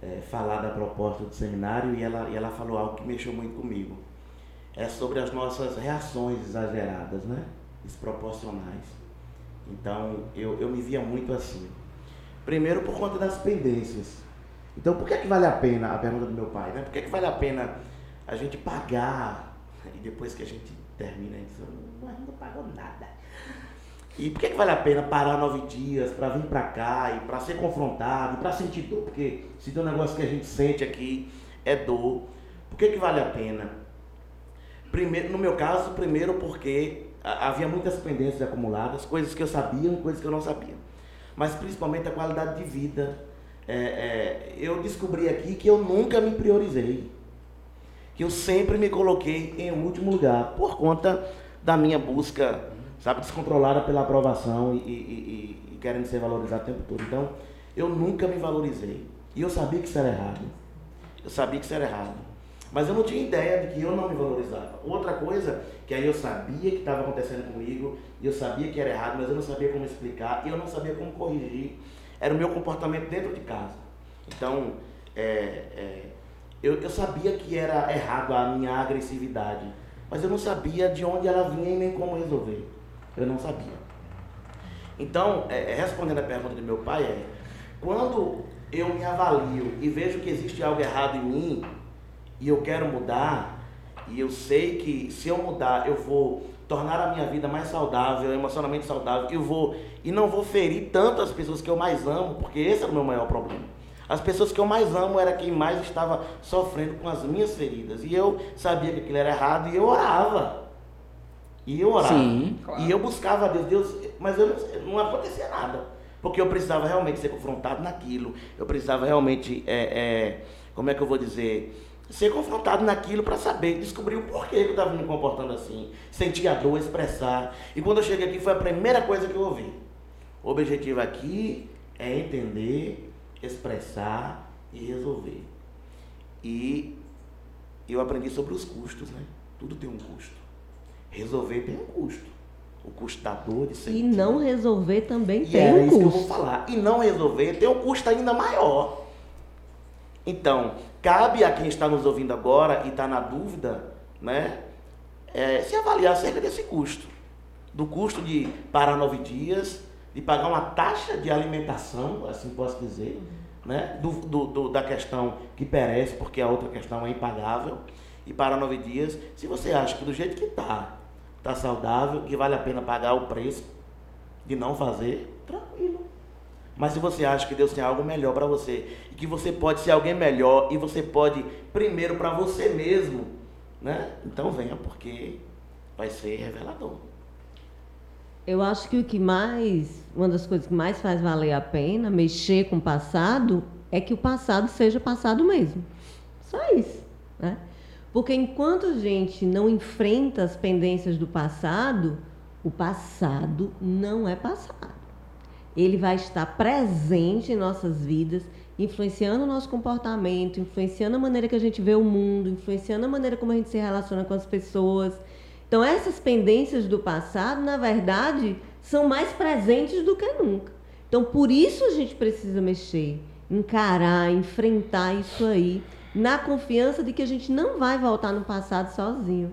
é, falar da proposta do seminário e ela, e ela falou algo que mexeu muito comigo. É sobre as nossas reações exageradas, né? Desproporcionais. Então eu, eu me via muito assim. Primeiro por conta das pendências. Então, por que, é que vale a pena, a pergunta do meu pai, né? Por que, é que vale a pena a gente pagar e depois que a gente termina, a gente diz, não, pagou nada. E por que, é que vale a pena parar nove dias para vir para cá e para ser confrontado, para sentir dor? Porque se tem um negócio que a gente sente aqui é dor. Por que, que vale a pena? Primeiro, no meu caso, primeiro porque havia muitas pendências acumuladas, coisas que eu sabia e coisas que eu não sabia. Mas principalmente a qualidade de vida é, é, eu descobri aqui que eu nunca me priorizei. Que eu sempre me coloquei em último lugar, por conta da minha busca, sabe, descontrolada pela aprovação e, e, e, e querendo ser valorizado o tempo todo. Então, eu nunca me valorizei. E eu sabia que isso era errado. Eu sabia que isso era errado. Mas eu não tinha ideia de que eu não me valorizava. Outra coisa, que aí eu sabia que estava acontecendo comigo, e eu sabia que era errado, mas eu não sabia como explicar, e eu não sabia como corrigir era o meu comportamento dentro de casa. Então, é, é, eu, eu sabia que era errado a minha agressividade, mas eu não sabia de onde ela vinha e nem como resolver. Eu não sabia. Então, é, é respondendo a pergunta do meu pai, é quando eu me avalio e vejo que existe algo errado em mim e eu quero mudar, e eu sei que se eu mudar eu vou tornar a minha vida mais saudável, emocionalmente saudável, e vou e não vou ferir tanto as pessoas que eu mais amo, porque esse era o meu maior problema. As pessoas que eu mais amo era quem mais estava sofrendo com as minhas feridas. E eu sabia que aquilo era errado e eu orava. E eu orava. Sim, claro. E eu buscava a Deus, Deus, mas eu não, não acontecia nada. Porque eu precisava realmente ser confrontado naquilo. Eu precisava realmente, é, é, como é que eu vou dizer, ser confrontado naquilo para saber, descobrir o porquê que eu estava me comportando assim, sentir a dor, expressar. E quando eu cheguei aqui foi a primeira coisa que eu ouvi. O objetivo aqui é entender, expressar e resolver. E eu aprendi sobre os custos, né? Tudo tem um custo. Resolver tem um custo. O custo da dor de sentir. E não resolver também e tem um custo. É isso que eu vou falar. E não resolver tem um custo ainda maior. Então, cabe a quem está nos ouvindo agora e está na dúvida, né, é, se avaliar acerca desse custo. Do custo de parar nove dias, de pagar uma taxa de alimentação, assim posso dizer, né, do, do, do, da questão que perece, porque a outra questão é impagável, e parar nove dias. Se você acha que do jeito que está, está saudável, que vale a pena pagar o preço de não fazer, tranquilo. Mas se você acha que Deus tem algo melhor para você e que você pode ser alguém melhor e você pode primeiro para você mesmo, né? Então venha porque vai ser revelador. Eu acho que o que mais, uma das coisas que mais faz valer a pena mexer com o passado é que o passado seja passado mesmo. Só isso, né? Porque enquanto a gente não enfrenta as pendências do passado, o passado não é passado ele vai estar presente em nossas vidas, influenciando o nosso comportamento, influenciando a maneira que a gente vê o mundo, influenciando a maneira como a gente se relaciona com as pessoas. Então, essas pendências do passado, na verdade, são mais presentes do que nunca. Então, por isso a gente precisa mexer, encarar, enfrentar isso aí, na confiança de que a gente não vai voltar no passado sozinho.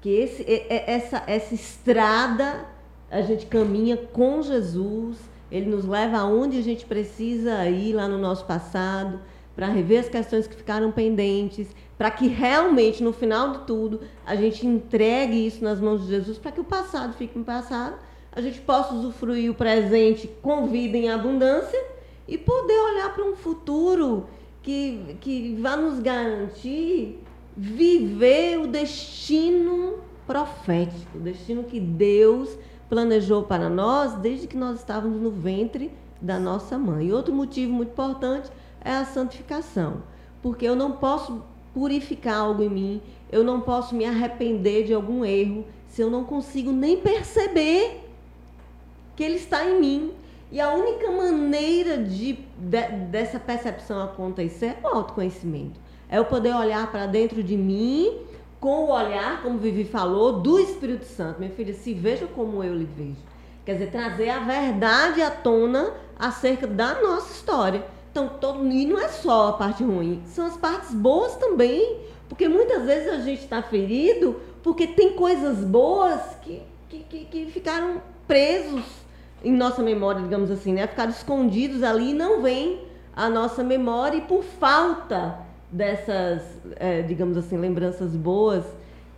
Que esse, essa, essa estrada a gente caminha com Jesus Ele nos leva aonde a gente precisa ir lá no nosso passado, para rever as questões que ficaram pendentes, para que realmente, no final de tudo, a gente entregue isso nas mãos de Jesus, para que o passado fique no passado, a gente possa usufruir o presente com vida em abundância e poder olhar para um futuro que, que vá nos garantir viver o destino profético, o destino que Deus planejou para nós desde que nós estávamos no ventre da nossa mãe. E outro motivo muito importante é a santificação, porque eu não posso purificar algo em mim, eu não posso me arrepender de algum erro se eu não consigo nem perceber que ele está em mim. E a única maneira de, de dessa percepção acontecer é o autoconhecimento. É eu poder olhar para dentro de mim com o olhar, como Vivi falou, do Espírito Santo. Minha filha, se veja como eu lhe vejo. Quer dizer, trazer a verdade à tona acerca da nossa história. Então, todo, e não é só a parte ruim, são as partes boas também. Porque muitas vezes a gente está ferido porque tem coisas boas que, que, que, que, ficaram presos em nossa memória, digamos assim, né? Ficaram escondidos ali e não vem a nossa memória e por falta dessas, é, digamos assim, lembranças boas,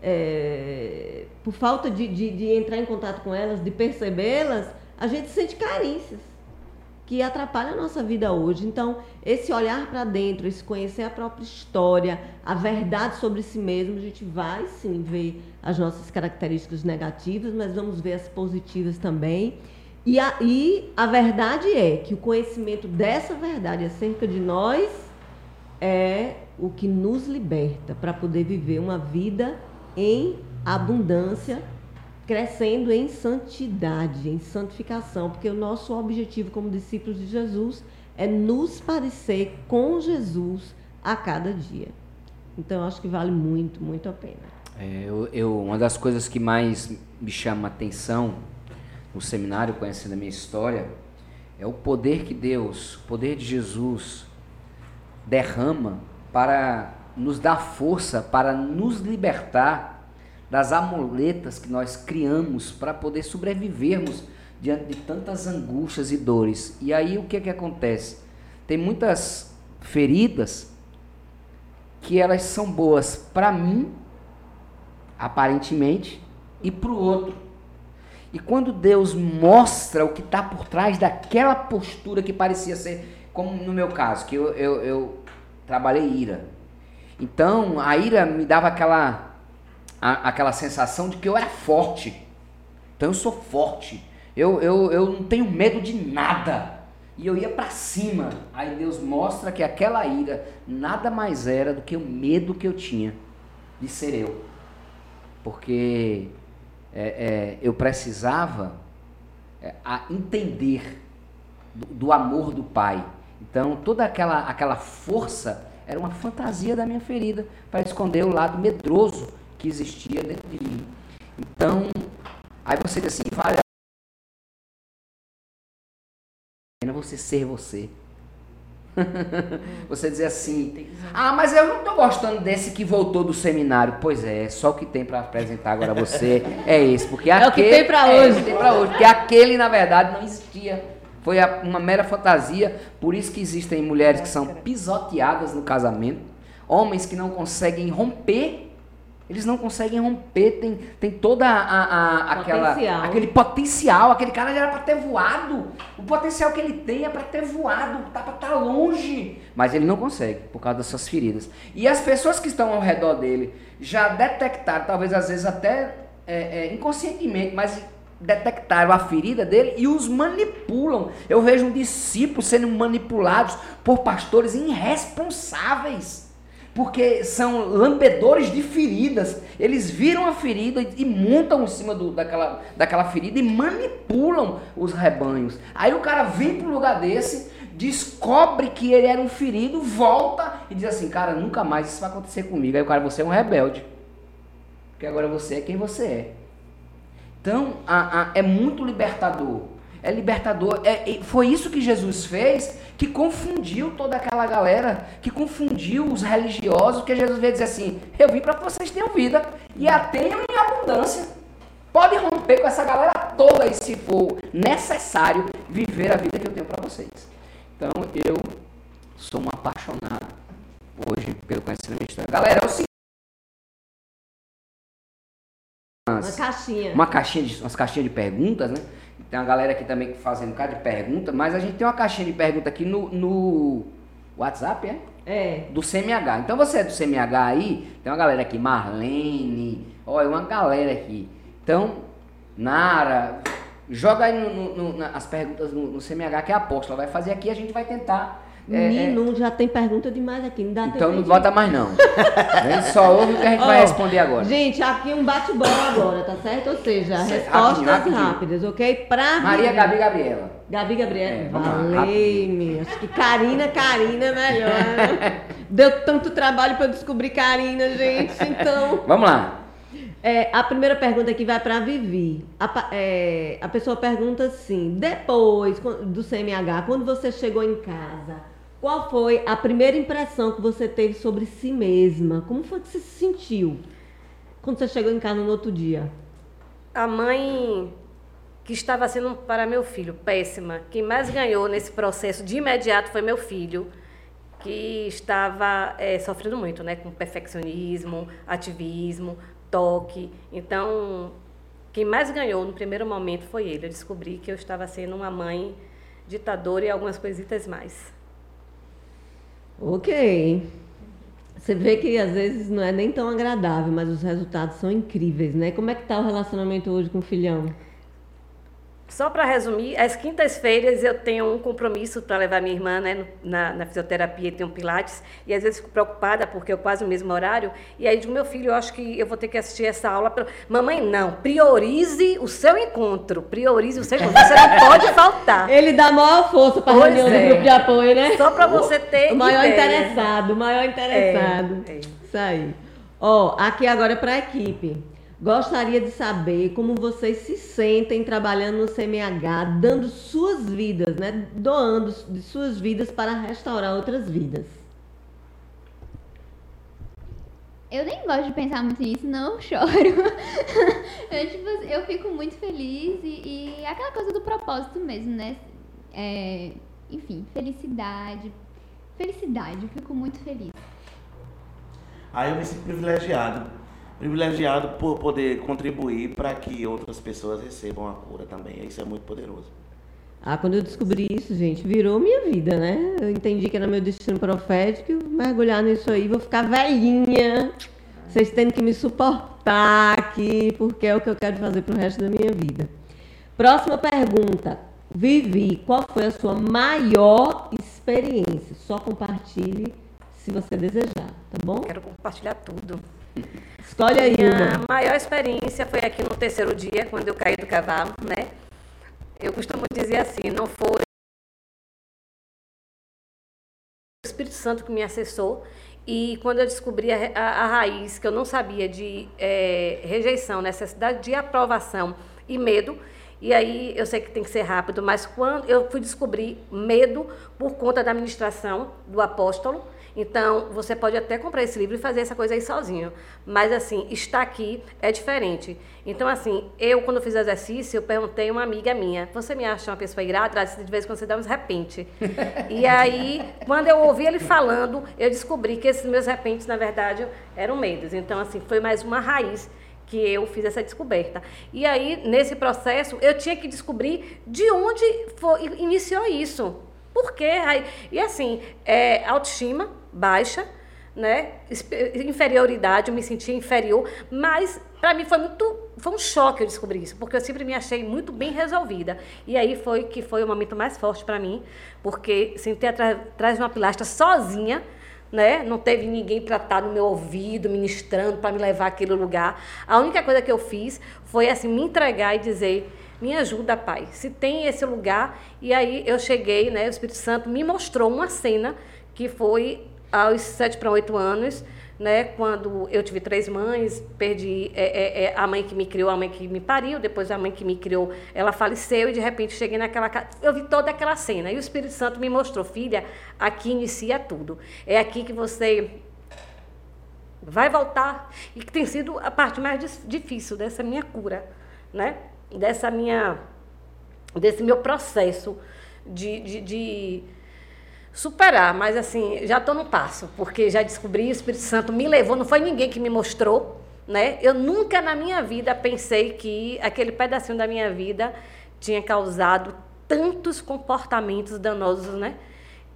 é, por falta de, de, de, entrar em contato com elas, de percebê-las, a gente sente carícias que atrapalham a nossa vida hoje. Então, esse olhar para dentro, esse conhecer a própria história, a verdade sobre si mesmo, a gente vai sim ver as nossas características negativas, mas vamos ver as positivas também. E a, e a verdade é que o conhecimento dessa verdade acerca de nós é o que nos liberta para poder viver uma vida em abundância, crescendo em santidade, em santificação, porque o nosso objetivo como discípulos de Jesus é nos parecer com Jesus a cada dia. Então, acho que vale muito, muito a pena. É, eu, eu, uma das coisas que mais me chama a atenção no seminário, conhecendo a minha história, é o poder que Deus, o poder de Jesus, derrama para nos dar força para nos libertar das amuletas que nós criamos para poder sobrevivermos diante de tantas angústias e dores. E aí o que é que acontece? Tem muitas feridas que elas são boas para mim, aparentemente, e para o outro. E quando Deus mostra o que está por trás daquela postura que parecia ser, como no meu caso, que eu, eu, eu trabalhei ira. Então, a ira me dava aquela, a, aquela sensação de que eu era forte. Então, eu sou forte. Eu, eu, eu não tenho medo de nada. E eu ia para cima. Aí Deus mostra que aquela ira nada mais era do que o medo que eu tinha de ser eu. Porque é, é, eu precisava é, entender do, do amor do Pai então, toda aquela, aquela força era uma fantasia da minha ferida para esconder o lado medroso que existia dentro de mim. Então, aí você diz assim, vale a pena você ser você. você dizer assim, ah, mas eu não estou gostando desse que voltou do seminário. Pois é, só o que tem para apresentar agora a você é esse, porque é aquele, o que tem para é, hoje. tem para hoje, porque aquele na verdade não existia. Foi uma mera fantasia, por isso que existem mulheres que são pisoteadas no casamento, homens que não conseguem romper, eles não conseguem romper, tem, tem toda a, a aquela, potencial. aquele potencial, aquele cara já era para ter voado, o potencial que ele tem é para ter voado, tá para estar tá longe, mas ele não consegue por causa das suas feridas. E as pessoas que estão ao redor dele já detectaram, talvez às vezes até é, é, inconscientemente, mas detectaram a ferida dele e os manipulam. Eu vejo um discípulo sendo manipulados por pastores irresponsáveis, porque são lambedores de feridas. Eles viram a ferida e montam em cima do, daquela, daquela ferida e manipulam os rebanhos. Aí o cara vem para um lugar desse, descobre que ele era um ferido, volta e diz assim: Cara, nunca mais isso vai acontecer comigo. Aí o cara, você é um rebelde. Porque agora você é quem você é. Então, a, a, é muito libertador. É libertador. É, foi isso que Jesus fez que confundiu toda aquela galera, que confundiu os religiosos, que Jesus veio dizer assim: Eu vim para que vocês tenham vida e a tenham em abundância. Pode romper com essa galera toda aí, se for necessário viver a vida que eu tenho para vocês. Então, eu sou um apaixonado hoje pelo conhecimento da história. Galera, é o seguinte. Uma caixinha. Uma caixinha de, umas caixinhas de perguntas, né? Tem uma galera aqui também fazendo um cara de pergunta, mas a gente tem uma caixinha de pergunta aqui no, no WhatsApp, é? É. Do CMH. Então você é do CMH aí, tem uma galera aqui, Marlene, olha, uma galera aqui. Então, Nara, joga aí no, no, no, as perguntas no, CMH que é a apóstola vai fazer aqui, a gente vai tentar. É, Menino, já tem pergunta demais aqui, não dá é, então não bota mais não. Só ouve o que a gente vai Ó, responder agora. Gente, aqui um bate-bola agora, tá certo? Ou seja, Certo, respostas rapidinho, rapidinho. rápidas, ok? Pra Maria, Gabi, Gabriela. Gabi Gabriela. É, Valeu-me. Acho que Karina, Karina é melhor. Deu tanto trabalho pra eu descobrir Karina, gente. Então, Vamos lá. é, a primeira pergunta aqui vai pra Vivi. A, é, a pessoa pergunta assim: depois do CMH, quando você chegou em casa, qual foi a primeira impressão que você teve sobre si mesma? Como foi que você se sentiu quando você chegou em casa no outro dia? A mãe que estava sendo para meu filho péssima. Quem mais ganhou nesse processo de imediato foi meu filho, que estava eh, sofrendo muito, né, com perfeccionismo, ativismo, toque. Então, quem mais ganhou no primeiro momento foi ele. Eu descobri que eu estava sendo uma mãe ditadora e algumas coisitas mais. Ok. Você vê que às vezes não é nem tão agradável, mas os resultados são incríveis, né? Como é que tá o relacionamento hoje com o filhão? Só para resumir, às quintas-feiras eu tenho um compromisso para levar minha irmã né, na, na fisioterapia e um pilates, e às vezes fico preocupada porque é quase o mesmo horário, e aí digo, meu filho, eu acho que eu vou ter que assistir essa aula. pelo- Mamãe, não, priorize o seu encontro, priorize o seu encontro, você não pode faltar. Ele dá maior força para a reunião é. do grupo de apoio, né? Só para você ter O maior ideia. interessado, o maior interessado. É, é. Isso aí. Ó, aqui agora é para a equipe. Gostaria de saber como vocês se sentem trabalhando no CMH, dando suas vidas, né? Doando de suas vidas para restaurar outras vidas. Eu nem gosto de pensar muito nisso, não eu choro. eu, tipo, eu fico muito feliz e, e é aquela coisa do propósito mesmo, né? É, enfim, felicidade. Felicidade, eu fico muito feliz. Aí eu me sinto privilegiado. Privilegiado por poder contribuir para que outras pessoas recebam a cura também. Isso é muito poderoso. Ah, quando eu descobri isso, gente, virou minha vida, né? Eu entendi que era meu destino profético, e mergulhar nisso aí, vou ficar velhinha. Vocês tendo que me suportar aqui, porque é o que eu quero fazer pro resto da minha vida. Próxima pergunta. Vivi, qual foi a sua maior experiência? Só compartilhe se você desejar, tá bom? Quero compartilhar tudo. Escolhe aí Minha uma. maior experiência foi aqui no terceiro dia, quando eu caí do cavalo, né? Eu costumo dizer assim, não foi o Espírito Santo que me acessou e quando eu descobri a, a- a raiz que eu não sabia de eh, rejeição, necessidade de aprovação e medo, e aí eu sei que tem que ser rápido, mas quando eu fui descobrir medo por conta da administração do apóstolo, então você pode até comprar esse livro e fazer essa coisa aí sozinho, mas assim, estar aqui é diferente. Então assim, eu quando fiz exercício, eu perguntei a uma amiga minha, você me acha uma pessoa irada? De vez em quando você dá uns repente. e aí, quando eu ouvi ele falando, eu descobri que esses meus repentes, na verdade, eram medos. Então assim, foi mais uma raiz que eu fiz essa descoberta. E aí, nesse processo, eu tinha que descobrir de onde foi, iniciou isso. Por quê? E assim, é, autoestima baixa, né? Inferioridade, eu me sentia inferior, mas para mim foi muito, foi um choque eu descobrir isso, porque eu sempre me achei muito bem resolvida. E aí foi que foi o momento mais forte para mim, porque sentei atrás de uma pilastra sozinha, né? Não teve ninguém para estar no meu ouvido, ministrando, para me levar àquele lugar. A única coisa que eu fiz foi assim me entregar e dizer: "Me ajuda, Pai. Se tem esse lugar". E aí eu cheguei, né? O Espírito Santo me mostrou uma cena que foi aos sete para oito anos, né? Quando eu tive três mães, perdi é, é, é, a mãe que me criou, a mãe que me pariu, depois a mãe que me criou, ela faleceu e de repente cheguei naquela casa. Eu vi toda aquela cena e o Espírito Santo me mostrou, filha, aqui inicia tudo. É aqui que você vai voltar e que tem sido a parte mais difícil dessa minha cura, né? Dessa minha, desse meu processo de, de, de superar, mas assim, já estou no passo, porque já descobri, o Espírito Santo me levou, não foi ninguém que me mostrou, né? Eu nunca na minha vida pensei que aquele pedacinho da minha vida tinha causado tantos comportamentos danosos, né?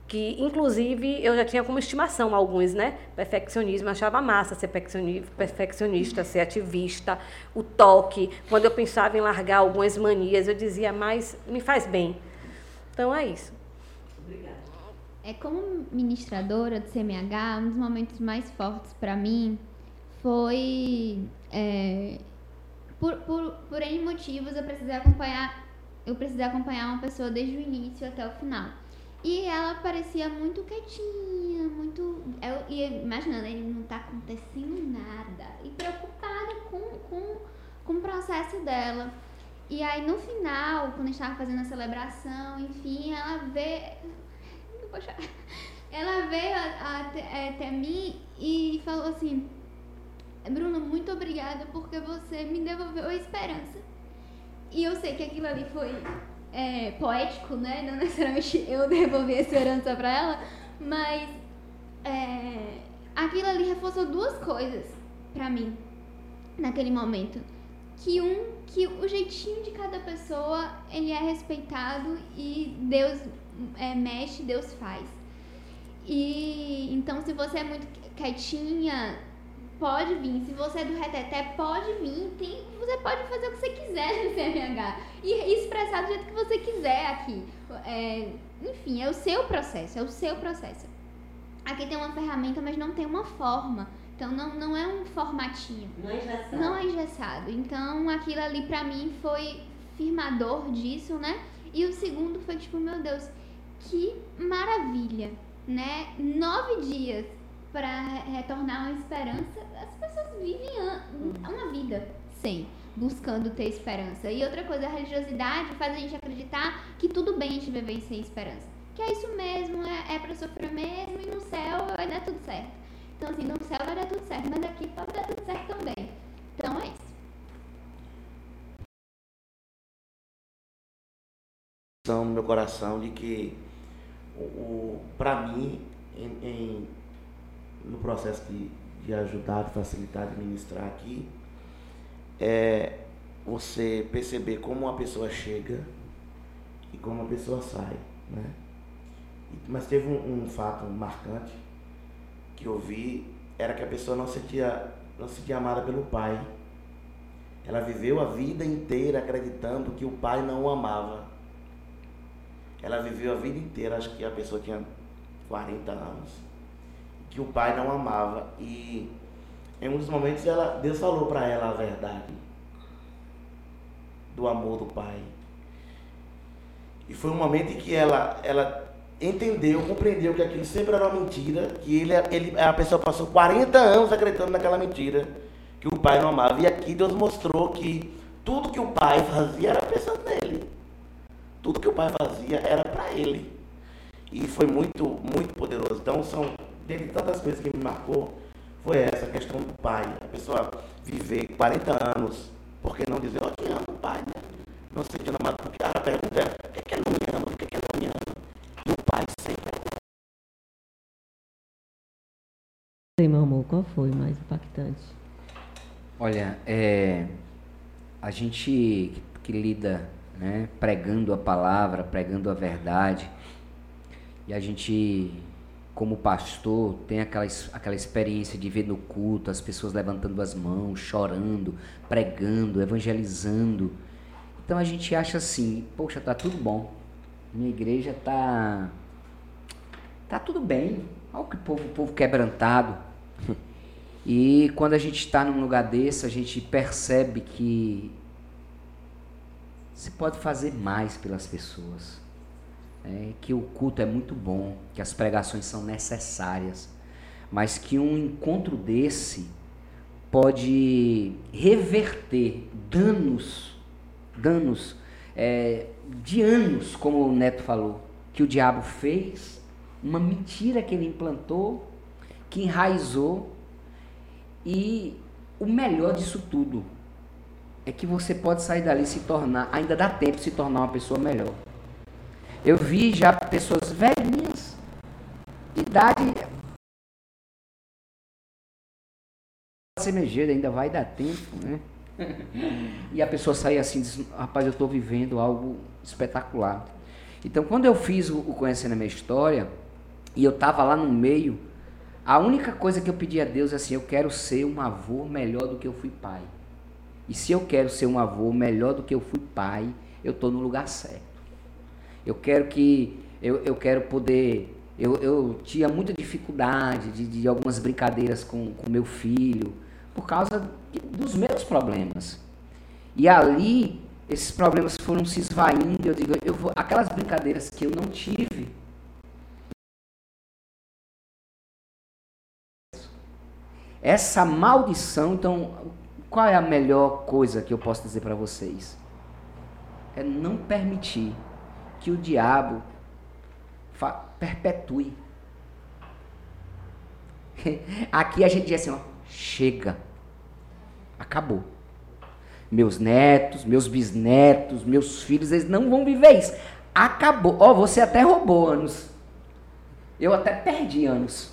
Que, inclusive, eu já tinha como estimação alguns, né? Perfeccionismo, achava massa ser perfeccionista, ser ativista, o toque. Quando eu pensava em largar algumas manias, eu dizia, mas me faz bem. Então, é isso. É, como ministradora do CMH, um dos momentos mais fortes para mim foi. É, por, por, por N motivos, eu precisei acompanhar eu precisei acompanhar uma pessoa desde o início até o final. E ela parecia muito quietinha, muito. Eu imaginando, ele não tá acontecendo nada. E preocupada com, com, com o processo dela. E aí no final, quando a gente tava fazendo a celebração, enfim, ela vê. Poxa, ela veio até, até mim e falou assim: Bruno, muito obrigada porque você me devolveu a esperança. E eu sei que aquilo ali foi é, poético, né? Não necessariamente eu devolvi a esperança pra ela, mas é, aquilo ali reforçou duas coisas pra mim naquele momento. Que um, que o jeitinho de cada pessoa ele é respeitado e Deus é, mexe, Deus faz. E então se você é muito quietinha, pode vir. Se você é do reteté, pode vir. Tem, você pode fazer o que você quiser no CMH e expressar do jeito que você quiser aqui. É, enfim, é o seu processo, é o seu processo. Aqui tem uma ferramenta, mas não tem uma forma. Então não, não é um formatinho. Não é engessado. Não é engessado. Então aquilo ali pra mim foi firmador disso, né? E o segundo foi tipo, meu Deus, que maravilha, né? Nove dias para retornar uma esperança, as pessoas vivem uma vida sem, buscando ter esperança. E outra coisa, a religiosidade faz a gente acreditar que tudo bem a gente viver sem esperança. Que é isso mesmo, é, é para sofrer mesmo e no céu vai dar tudo certo. Então, assim, no céu vai dar tudo certo, mas aqui pode dar tudo certo também. Então, é isso. No meu coração de que, o, para mim, em, em no processo de, de ajudar, de facilitar, de ministrar aqui, é você perceber como uma pessoa chega e como uma pessoa sai, né? Mas teve um, um fato marcante que eu vi, era que a pessoa não se sentia, não se sentia amada pelo pai. Ela viveu a vida inteira acreditando que o pai não o amava. Ela viveu a vida inteira, acho que a pessoa tinha 40 anos que o pai não amava. E em um dos momentos ela, Deus falou para ela a verdade do amor do pai. E foi um momento em que ela, ela entendeu, compreendeu que aquilo sempre era uma mentira, que ele, ele, a pessoa passou 40 anos acreditando naquela mentira, que o pai não amava. E aqui Deus mostrou que tudo que o pai fazia era pensando nele. Tudo que o pai fazia era para ele. E foi muito, muito poderoso. Então são dentre tantas coisas que me marcou, foi essa questão do pai. A pessoa viver 40 anos, porque não dizer, eu te amo, pai, né? Não se sentindo amado, porque a pergunta é, por que, que não me ama, por que, que não me ama? E o pai sempre é meu amor, qual foi mais impactante? Olha, é, a gente que lida né, pregando a palavra, pregando a verdade, e a gente como pastor, tem aquela, aquela experiência de ver no culto as pessoas levantando as mãos, chorando, pregando, evangelizando. Então a gente acha assim, poxa, tá tudo bom. Minha igreja tá tá tudo bem. Olha o povo, o povo quebrantado. E quando a gente está num lugar desse, a gente percebe que se pode fazer mais pelas pessoas é, que o culto é muito bom, que as pregações são necessárias, mas que um encontro desse pode reverter danos, danos é, de anos, como o Neto falou, que o diabo fez, uma mentira que ele implantou, que enraizou, e o melhor disso tudo, é que você pode sair dali e se tornar, ainda dá tempo de se tornar uma pessoa melhor. Eu vi já pessoas velhinhas, de idade. Semejeira ainda vai dar tempo, né? E a pessoa sai assim, diz, rapaz, eu estou vivendo algo espetacular. Então, quando eu fiz o Conhecendo a Minha História, e eu estava lá no meio, a única coisa que eu pedi a Deus é assim, eu quero ser um avô melhor do que eu fui pai. E se eu quero ser um avô melhor do que eu fui pai, eu estou no lugar certo. Eu quero que, eu, eu quero poder, eu, eu tinha muita dificuldade de, de algumas brincadeiras com, com meu filho, por causa dos meus problemas. E ali, esses problemas foram se esvaindo. Eu digo, eu vou, aquelas brincadeiras que eu não tive. Essa maldição, então, qual é a melhor coisa que eu posso dizer para vocês? É não permitir que o diabo perpetue. Aqui a gente diz assim, ó, chega. Acabou. Meus netos, meus bisnetos, meus filhos, eles não vão viver isso. Acabou. Ó, oh, você até roubou anos. Eu até perdi anos.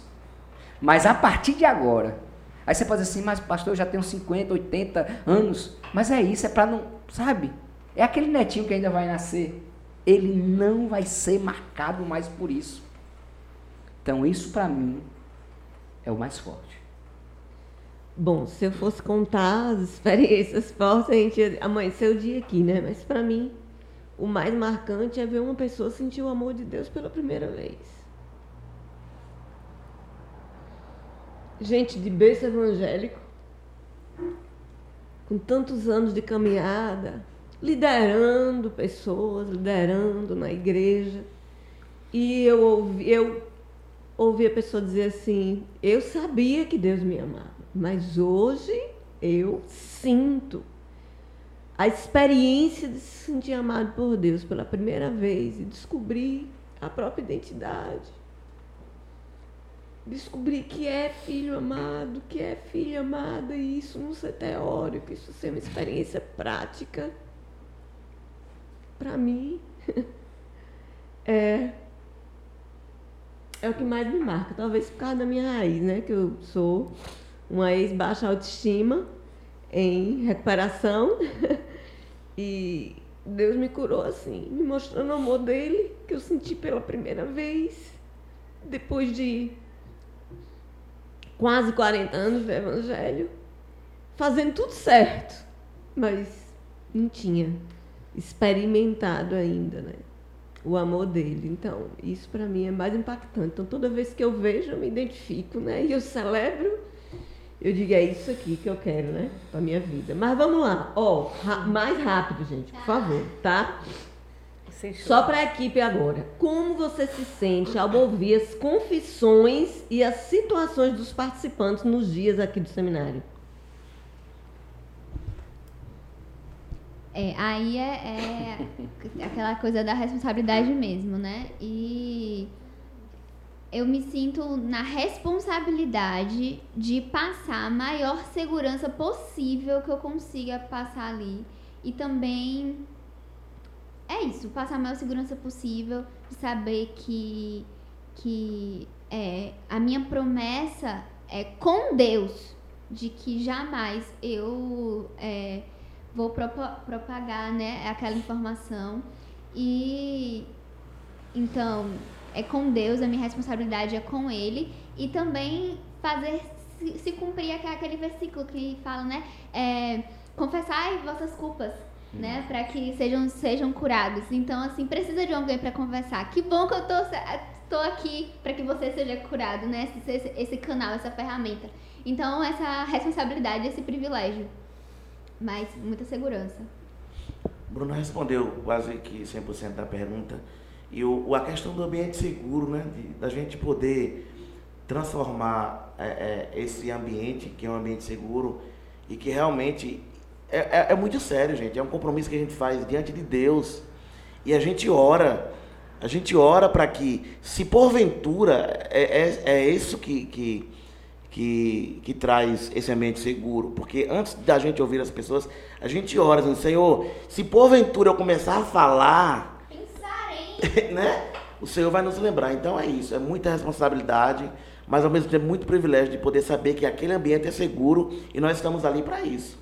Mas a partir de agora. Aí você pode dizer assim, mas pastor, eu já tenho 50, 80 anos. Mas é isso, é para não. Sabe? É aquele netinho que ainda vai nascer. Ele não vai ser marcado mais por isso. Então, isso para mim é o mais forte. Bom, se eu fosse contar as experiências fortes, a gente amanheceu o dia aqui, né? Mas para mim, o mais marcante é ver uma pessoa sentir o amor de Deus pela primeira vez. Gente de berço evangélico, com tantos anos de caminhada, liderando pessoas, liderando na igreja. E eu ouvi, eu ouvi a pessoa dizer assim: Eu sabia que Deus me amava. Mas hoje eu sinto a experiência de se sentir amado por Deus pela primeira vez e descobrir a própria identidade. Descobrir que é filho amado, que é filha amada, e isso não ser teórico, isso ser uma experiência prática. Para mim, é, é o que mais me marca. Talvez por causa da minha raiz, né? Que eu sou uma ex-baixa autoestima em recuperação. e Deus me curou assim, me mostrando o amor dele, que eu senti pela primeira vez, depois de quase 40 anos de evangelho, fazendo tudo certo, mas não tinha experimentado ainda, né? O amor dele. Então, isso para mim é mais impactante. Então, toda vez que eu vejo, eu me identifico, né? E eu celebro eu digo, é isso aqui que eu quero, né? Pra minha vida. Mas vamos lá. Ó, oh, mais rápido, gente, por favor, tá? Só para a equipe agora. Como você se sente ao ouvir as confissões e as situações dos participantes nos dias aqui do seminário? É, aí é, é aquela coisa da responsabilidade mesmo, né? E eu me sinto na responsabilidade de passar a maior segurança possível que eu consiga passar ali. E também é isso, passar a maior segurança possível, de saber que, que é, a minha promessa é com Deus, de que jamais eu é, vou propagar né, aquela informação. E então é com Deus, a minha responsabilidade é com Ele e também fazer se, se cumprir aquele versículo que fala, né? É, confessai vossas culpas, né? Para que sejam, sejam curados. Então, assim, precisa de alguém para conversar. Que bom que eu tô, tô aqui para que você seja curado, né? Esse, esse, esse canal, essa ferramenta. Então, essa responsabilidade, esse privilégio. Mas muita segurança. Bruno respondeu quase que 100% da pergunta. E o, a questão do ambiente seguro, né? De, da gente poder transformar é, é, esse ambiente, que é um ambiente seguro, e que realmente é, é, é, muito sério, gente. É um compromisso que a gente faz diante de Deus. E a gente ora. A gente ora para que, se porventura é, é, é isso que, que, que, que traz esse ambiente seguro. Porque antes da gente ouvir as pessoas, a gente ora dizendo, Senhor, se porventura eu começar a falar, Pensarem. né? O Senhor vai nos lembrar. Então é isso, é muita responsabilidade, mas ao mesmo tempo muito privilégio de poder saber que aquele ambiente é seguro e nós estamos ali para isso.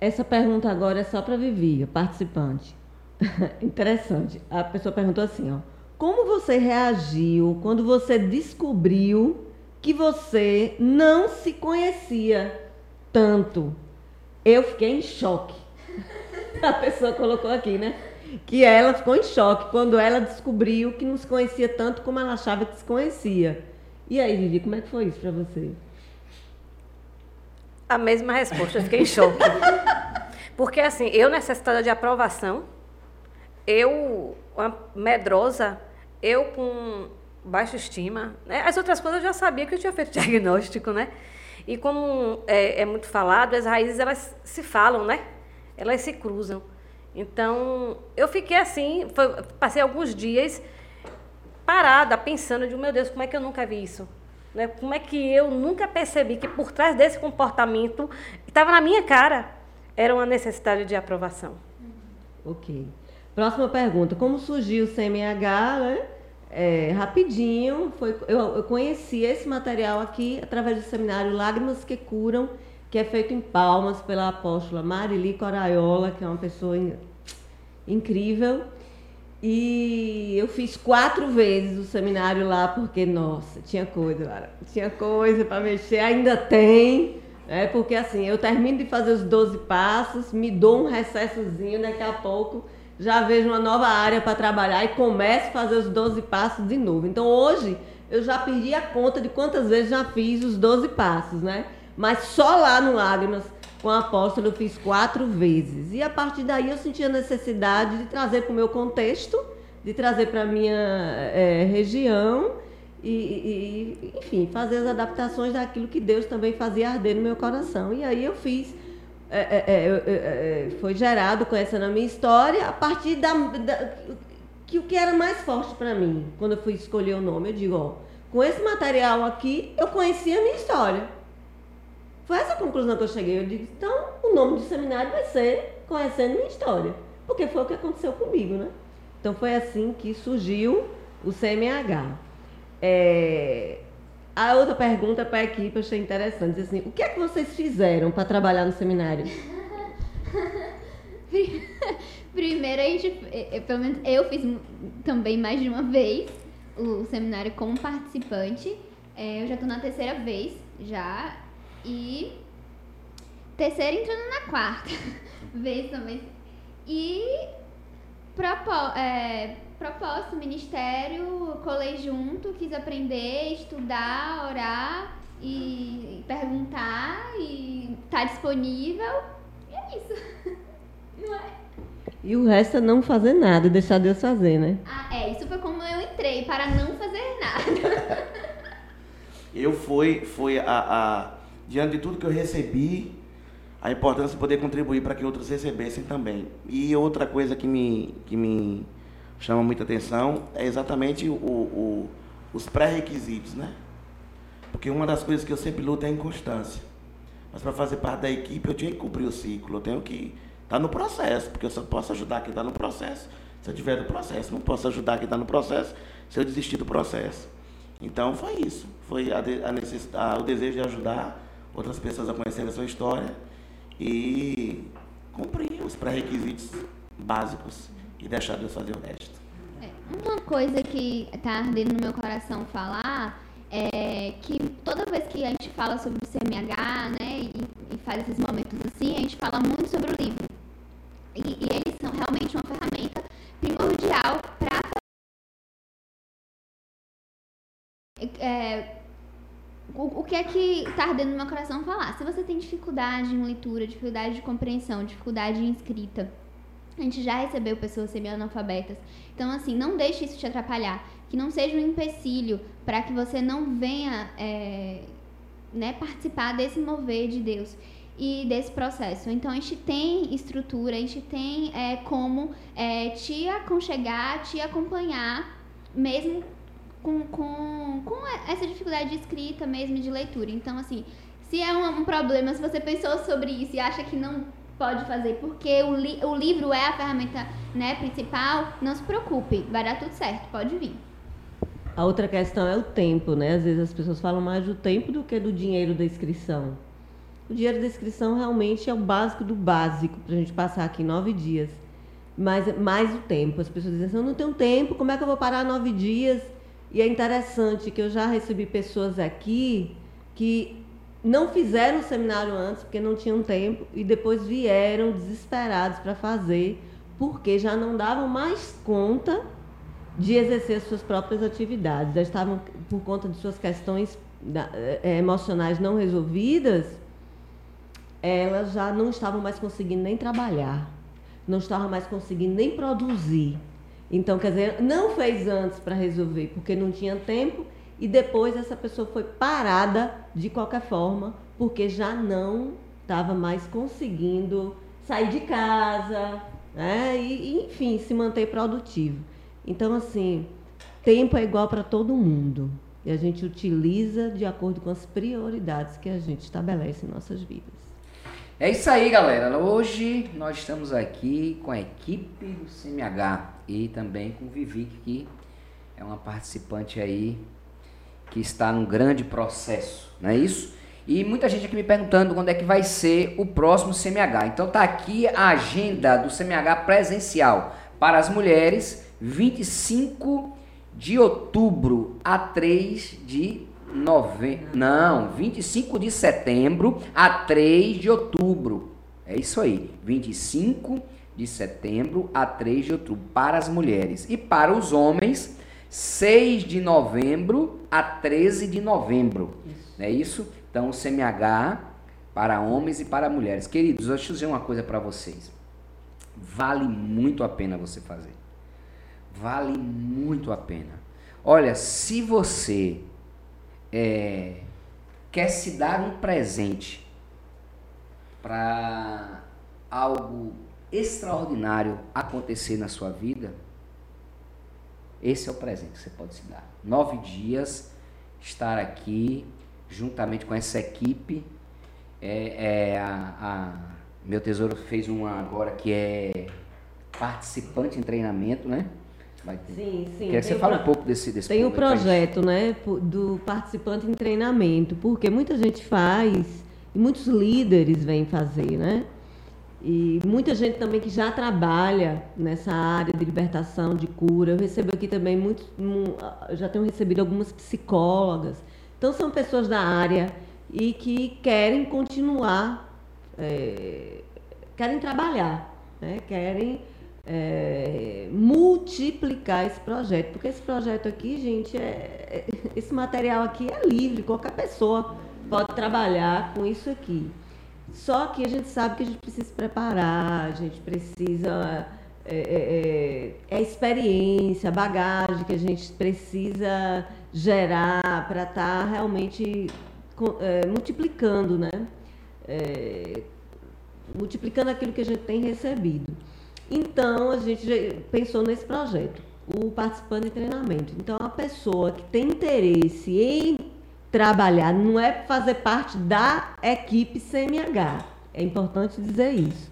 Essa pergunta agora é só para Vivi, participante. Interessante. A pessoa perguntou assim, ó. Como você reagiu quando você descobriu que você não se conhecia tanto? Eu fiquei em choque. A pessoa colocou aqui, né? Que ela ficou em choque quando ela descobriu que não se conhecia tanto como ela achava que se conhecia. E aí, Vivi, como é que foi isso para você? A mesma resposta, eu fiquei em choque. Porque assim, eu necessitada de aprovação, eu, medrosa, eu com baixa estima, né? as outras coisas eu já sabia que eu tinha feito diagnóstico, né? E como é, é muito falado, as raízes elas se falam, né? Elas se cruzam. Então, eu fiquei assim, foi, passei alguns dias parada, pensando de, meu Deus, como é que eu nunca vi isso? Né? Como é que eu nunca percebi que por trás desse comportamento, estava na minha cara, era uma necessidade de aprovação. Ok. Próxima pergunta. Como surgiu o CMH, né? É, rapidinho, foi, eu, eu conheci esse material aqui através do seminário Lágrimas que Curam, que é feito em Palmas pela apóstola Marili Coraiola, que é uma pessoa in, incrível. E eu fiz quatro vezes o seminário lá, porque, nossa, tinha coisa, cara. Tinha coisa para mexer, ainda tem. É porque assim, eu termino de fazer os 12 passos, me dou um recessozinho, daqui a pouco já vejo uma nova área para trabalhar e começo a fazer os 12 passos de novo. Então hoje eu já perdi a conta de quantas vezes já fiz os 12 passos, né? Mas só lá no Lágrimas com a apóstola eu fiz quatro vezes. E a partir daí eu senti a necessidade de trazer para o meu contexto, de trazer para a minha é, região e, e, enfim, fazer as adaptações daquilo que Deus também fazia arder no meu coração. E aí eu fiz. É, é, foi gerado conhecendo a minha história a partir da, da que o que era mais forte para mim quando eu fui escolher o nome eu digo ó com esse material aqui eu conheci a minha história foi essa a conclusão que eu cheguei eu digo então o nome do seminário vai ser conhecendo minha história porque foi o que aconteceu comigo né então foi assim que surgiu o CMH é, a outra pergunta para a equipe eu achei interessante. Assim, o que é que vocês fizeram para trabalhar no seminário? Primeiro, a gente, é, é, pelo menos eu fiz também mais de uma vez o seminário como participante. É, eu já estou na terceira vez já. E terceira entrando na quarta vez também. E propo, é, propósito, ministério, colei junto, quis aprender, estudar, orar e perguntar e tá disponível. E é isso. Não é? E o resto é não fazer nada, deixar Deus fazer, né? Ah, é, isso foi como eu entrei, para não fazer nada. eu fui, fui a, a, diante de tudo que eu recebi, a importância de poder contribuir para que outros recebessem também. E outra coisa que me, que me chama muita atenção é exatamente o, o, os pré-requisitos, né? Porque uma das coisas que eu sempre luto é a inconstância. Mas para fazer parte da equipe eu tinha que cumprir o ciclo, eu tenho que estar tá no processo, porque eu só posso ajudar quem está no processo se eu estiver no processo. Não posso ajudar quem está no processo se eu desistir do processo. Então foi isso, foi a, a necessidade, o desejo de ajudar outras pessoas a conhecerem a sua história e cumprir os pré-requisitos básicos e deixar Deus fazer o resto. É, uma coisa que está ardendo no meu coração falar é que toda vez que a gente fala sobre o CMH, né, e, e faz esses momentos assim, a gente fala muito sobre o livro. E, e eles são realmente uma ferramenta primordial para é, o, o, que é que está ardendo no meu coração falar? Se você tem dificuldade em leitura, dificuldade de compreensão, dificuldade em escrita, a gente já recebeu pessoas semi-analfabetas. Então, assim, não deixe isso te atrapalhar. Que não seja um empecilho para que você não venha é, né, participar desse mover de Deus e desse processo. Então, a gente tem estrutura, a gente tem é, como é, te aconchegar, te acompanhar, mesmo com, com, com essa dificuldade de escrita mesmo, de leitura. Então, assim, se é um, um problema, se você pensou sobre isso e acha que não pode fazer porque o, li o livro é a ferramenta né, principal, não se preocupe, vai dar tudo certo, pode vir. A outra questão é o tempo, né? Às vezes as pessoas falam mais do tempo do que do dinheiro da inscrição. O dinheiro da inscrição realmente é o básico do básico para a gente passar aqui nove dias. Mas mais o tempo. As pessoas dizem assim, eu não tenho tempo, como é que eu vou parar nove dias? E é interessante que eu já recebi pessoas aqui que não fizeram o seminário antes porque não tinham tempo e depois vieram desesperados para fazer porque já não davam mais conta de exercer suas próprias atividades, já estavam por conta de suas questões é, emocionais não resolvidas, elas já não estavam mais conseguindo nem trabalhar, não estavam mais conseguindo nem produzir. Então, quer dizer, não fez antes para resolver porque não tinha tempo e depois essa pessoa foi parada de qualquer forma, porque já não estava mais conseguindo sair de casa, né? E, enfim, se manter produtivo. Então, assim, tempo é igual para todo mundo. E a gente utiliza de acordo com as prioridades que a gente estabelece em nossas vidas. É isso aí, galera. Hoje nós estamos aqui com a equipe do CMH e também com o Vivic, que é uma participante aí que está num grande processo, não é isso? E muita gente aqui me perguntando quando é que vai ser o próximo CMH. Então tá aqui a agenda do CMH presencial para as mulheres, 25 de outubro a 3 de novembro. Não, 25 de setembro a 3 de outubro. É isso aí, 25 de setembro a 3 de outubro para as mulheres. E para os homens, 6 de novembro a 13 de novembro. Isso. Não é isso? Então, o CMH para homens e para mulheres. Queridos, deixa eu dizer uma coisa para vocês. Vale muito a pena você fazer. Vale muito a pena. Olha, se você é, quer se dar um presente para algo extraordinário acontecer na sua vida, esse é o presente que você pode se dar. Nove dias, estar aqui juntamente com essa equipe. É, é a, a, meu tesouro fez uma agora que é participante em treinamento, né? Sim, sim. Quer que você fale um pouco desse, desse Tem o projeto, né, do participante em treinamento, porque muita gente faz e muitos líderes vêm fazer, né? E muita gente também que já trabalha nessa área de libertação, de cura. Eu recebo aqui também muitos, já tenho recebido algumas psicólogas. Então são pessoas da área e que querem continuar, é, querem trabalhar, né? querem é, multiplicar esse projeto. Porque esse projeto aqui, gente, é, é, esse material aqui é livre, qualquer pessoa pode trabalhar com isso aqui. Só que a gente sabe que a gente precisa se preparar, a gente precisa. É, é, é, é experiência, bagagem que a gente precisa gerar para estar tá realmente é, multiplicando, né? É, multiplicando aquilo que a gente tem recebido. Então, a gente pensou nesse projeto, o participante de treinamento. Então, a pessoa que tem interesse em trabalhar, não é fazer parte da equipe CMH. É importante dizer isso.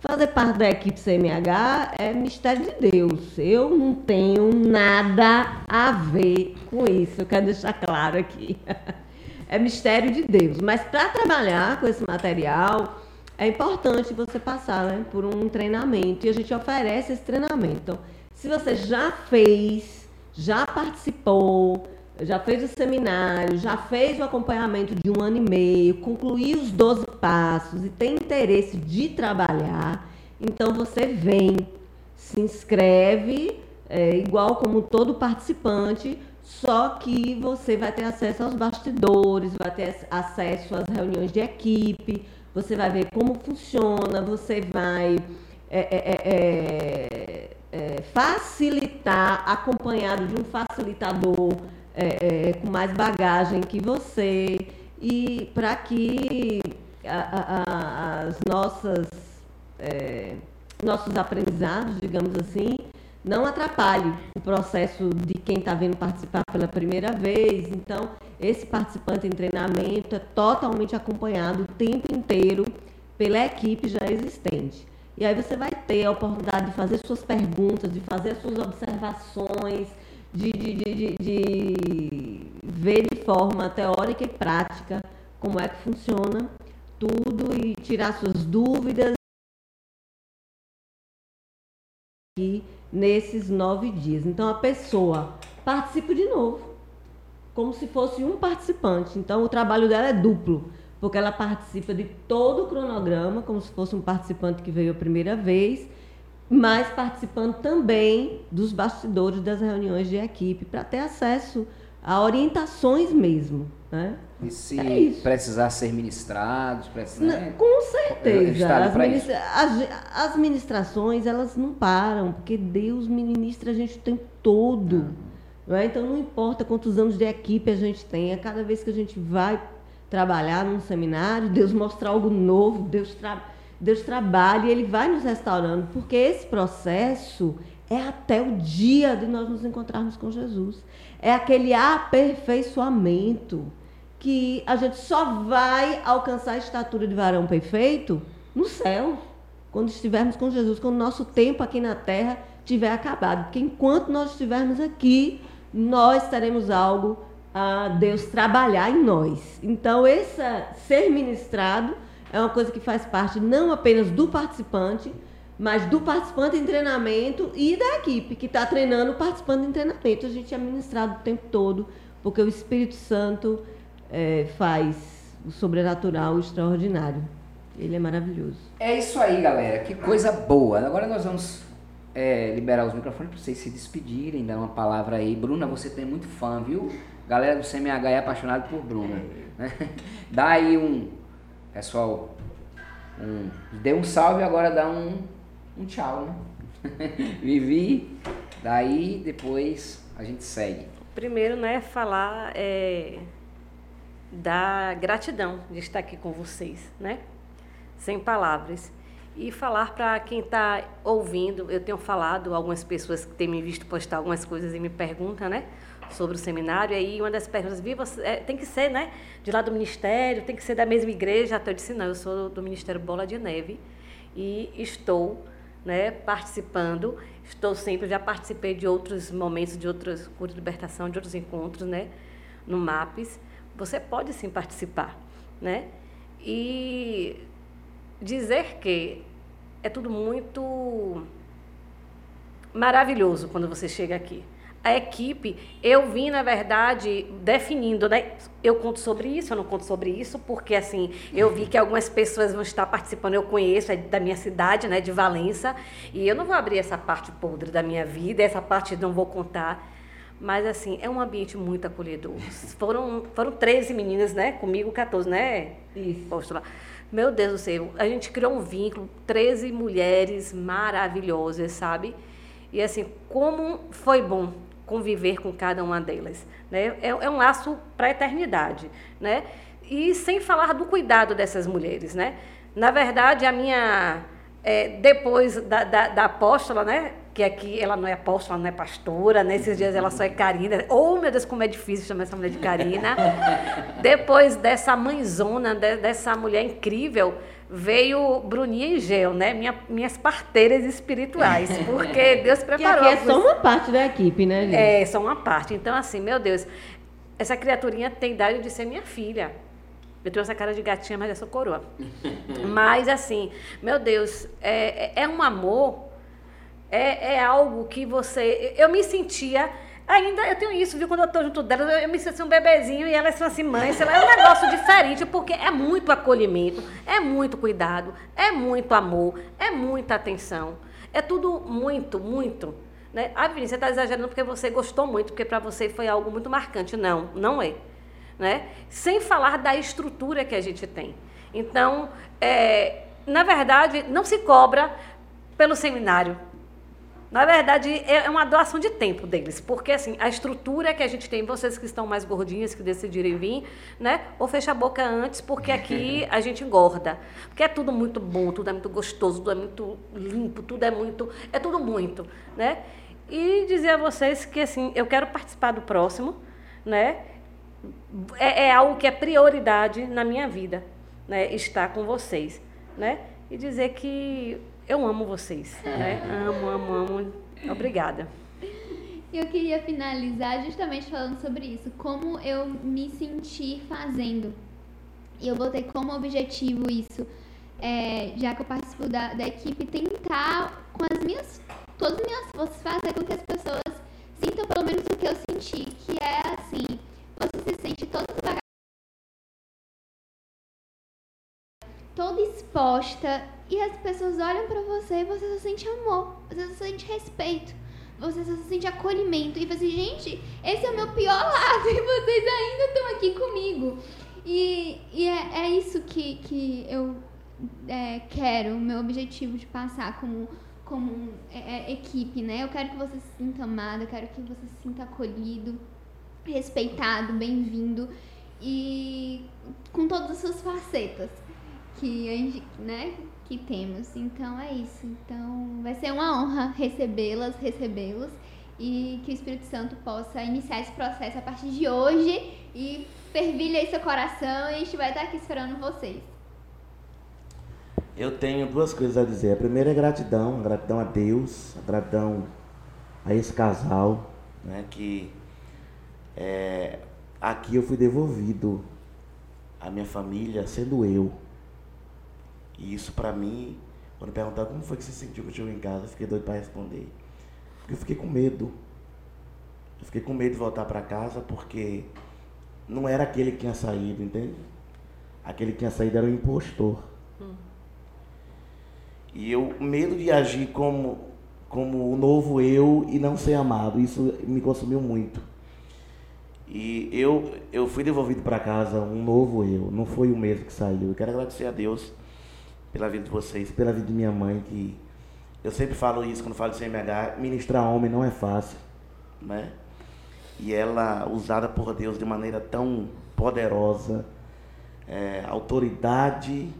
Fazer parte da equipe CMH é mistério de Deus. Eu não tenho nada a ver com isso. Eu quero deixar claro aqui. É mistério de Deus. Mas para trabalhar com esse material, é importante você passar né, por um treinamento. E a gente oferece esse treinamento. Então, se você já fez, já participou, já fez o seminário, já fez o acompanhamento de um ano e meio, concluiu os 12 passos e tem interesse de trabalhar, então você vem, se inscreve, é, igual como todo participante, só que você vai ter acesso aos bastidores, vai ter acesso às reuniões de equipe, você vai ver como funciona, você vai é, é, é, é facilitar, acompanhado de um facilitador é, é, com mais bagagem que você e para que a, a, as nossas é, nossos aprendizados, digamos assim, não atrapalhe o processo de quem está vindo participar pela primeira vez. Então, esse participante em treinamento é totalmente acompanhado o tempo inteiro pela equipe já existente. E aí você vai ter a oportunidade de fazer suas perguntas, de fazer as suas observações, de, de, de, de, ver de forma teórica e prática como é que funciona tudo e tirar suas dúvidas aqui nesses nove dias. Então a pessoa participa de novo, como se fosse um participante. Então o trabalho dela é duplo porque ela participa de todo o cronograma, como se fosse um participante que veio a primeira vez, mas participando também dos bastidores das reuniões de equipe, para ter acesso a orientações mesmo. Né? E se é precisar ser ministrados, precisa, né? Com certeza. As, ministra as, as, ministrações, elas não param, porque Deus ministra a gente o tempo todo. Não é? Então, não importa quantos anos de equipe a gente tenha, cada vez que a gente vai trabalhar num seminário, Deus mostra algo novo, Deus, tra Deus trabalha e Ele vai nos restaurando, porque esse processo é até o dia de nós nos encontrarmos com Jesus. É aquele aperfeiçoamento que a gente só vai alcançar a estatura de varão perfeito no céu, quando estivermos com Jesus, quando o nosso tempo aqui na terra tiver acabado. Porque enquanto nós estivermos aqui, nós teremos algo a Deus trabalhar em nós. Então, esse ser ministrado é uma coisa que faz parte não apenas do participante, mas do participante em treinamento e da equipe que está treinando o participante em treinamento. A gente é ministrado o tempo todo, porque o Espírito Santo é, faz o sobrenatural, o extraordinário. Ele é maravilhoso. É isso aí, galera. Que coisa boa. Agora nós vamos é, liberar os microfones para vocês se despedirem, dar uma palavra aí. Bruna, você tem muito fã, viu? Galera do CMH é apaixonado por Bruna. Né? Dá aí um. Pessoal, um, dê um salve agora dá um, um tchau, né? Vivi, daí depois a gente segue. Primeiro, né, falar é, da gratidão de estar aqui com vocês, né? Sem palavras. E falar para quem está ouvindo, eu tenho falado, algumas pessoas que têm me visto postar algumas coisas e me perguntam, né? Sobre o seminário, e aí uma das perguntas, vi, você, é, tem que ser, né, de lá do ministério, tem que ser da mesma igreja, até eu disse, não, eu sou do Ministério Bola de Neve, e estou, né, participando, estou sempre, já participei de outros momentos, de outros cursos de libertação, de outros encontros, né, no MAPES, você pode sim participar, né, e dizer que é tudo muito maravilhoso quando você chega aqui a equipe, eu vim, na verdade, definindo, né? Eu conto sobre isso, eu não conto sobre isso, porque, assim, eu vi que algumas pessoas vão estar participando, eu conheço, é da minha cidade, né, de Valença, e eu não vou abrir essa parte podre da minha vida, essa parte não vou contar, mas, assim, é um ambiente muito acolhedor. Foram, foram 13 meninas, né, comigo 14, né? Isso. Posto Meu Deus do céu, a gente criou um vínculo, 13 mulheres maravilhosas, sabe? E, assim, como foi bom conviver com cada uma delas. Né? É, é um laço para a eternidade. Né? E sem falar do cuidado dessas mulheres. Né? Na verdade, a minha. É, depois da, da, da, apóstola, né? que aqui ela não é apóstola, não é pastora, nesses dias ela só é Karina. Oh, meu Deus, como é difícil chamar essa mulher de Karina. depois dessa mãezona, de, dessa mulher incrível, veio Bruninha e Gel, né? Minha, minhas parteiras espirituais, porque Deus preparou. Que aqui é só uma parte da equipe, né, gente? É, só uma parte. Então, assim, meu Deus, essa criaturinha tem idade de ser minha filha. Eu tenho essa cara de gatinha, mas eu sou coroa. mas, assim, meu Deus, é, é, é um amor, é, é algo que você... Eu me sentia Ainda eu tenho isso, viu? Quando eu tô junto delas, eu, eu me sinto assim, um bebezinho e elas são assim, mãe, sei lá, é um negócio diferente, porque é muito acolhimento, é muito cuidado, é muito amor, é muita atenção. É tudo muito, muito. Né? Ah, Vinícius, você está exagerando porque você gostou muito, porque para você foi algo muito marcante. Não, não é. Né? Sem falar da estrutura que a gente tem. Então, é, na verdade, não se cobra pelo seminário, na verdade, é, é uma doação de tempo deles, porque assim, a estrutura que a gente tem, vocês que estão mais gordinhas, que decidirem vir, né? Ou fecha a boca antes, porque aqui a gente engorda. Porque é tudo muito bom, tudo é muito gostoso, tudo é muito limpo, tudo é muito. É tudo muito, né? E dizer a vocês que assim, eu quero participar do próximo, né? É, é algo que é prioridade na minha vida, né? Estar com vocês, né? E dizer que eu amo vocês, né? Amo, amo, amo. Obrigada. Eu queria finalizar justamente falando sobre isso, como eu me sentir fazendo. E eu botei como objetivo isso, é, já que eu participo da, da equipe, tentar com as minhas, todas as minhas forças fazer com que as pessoas sintam pelo menos o que eu senti, que é assim, você se sente toda toda exposta e as pessoas olham para você e você só sente amor, você só sente respeito, você só sente acolhimento e você, assim, gente, esse é o meu pior lado e vocês ainda estão aqui comigo. E, e é, é isso que, que eu é, quero, o meu objetivo de passar como, como é, é, equipe, né? Eu quero que você se sinta amado, eu quero que você se sinta acolhido, respeitado, bem-vindo e com todas as suas facetas que né, que temos. Então é isso. Então vai ser uma honra recebê-las, recebê-los e que o Espírito Santo possa iniciar esse processo a partir de hoje e fervilha aí seu coração e a gente vai estar aqui esperando vocês. Eu tenho duas coisas a dizer. A primeira é gratidão, gratidão a Deus, gratidão a esse casal, né, que é, aqui eu fui devolvido à minha família sendo eu. E isso pra mim, quando perguntaram como foi que você sentiu que eu chegou em casa, eu fiquei doido para responder. Porque eu fiquei com medo. Eu fiquei com medo de voltar para casa porque não era aquele que tinha saído, entende? Aquele que tinha saído era o impostor. Hum. E eu, medo de agir como, como o novo eu e não ser amado, isso me consumiu muito. E eu, eu fui devolvido para casa um novo eu, não foi o mesmo que saiu. Eu quero agradecer a Deus pela vida de vocês, pela vida de minha mãe, que eu sempre falo isso quando falo de CMH, ministrar homem não é fácil, né? E ela, usada por Deus de maneira tão poderosa, é, autoridade,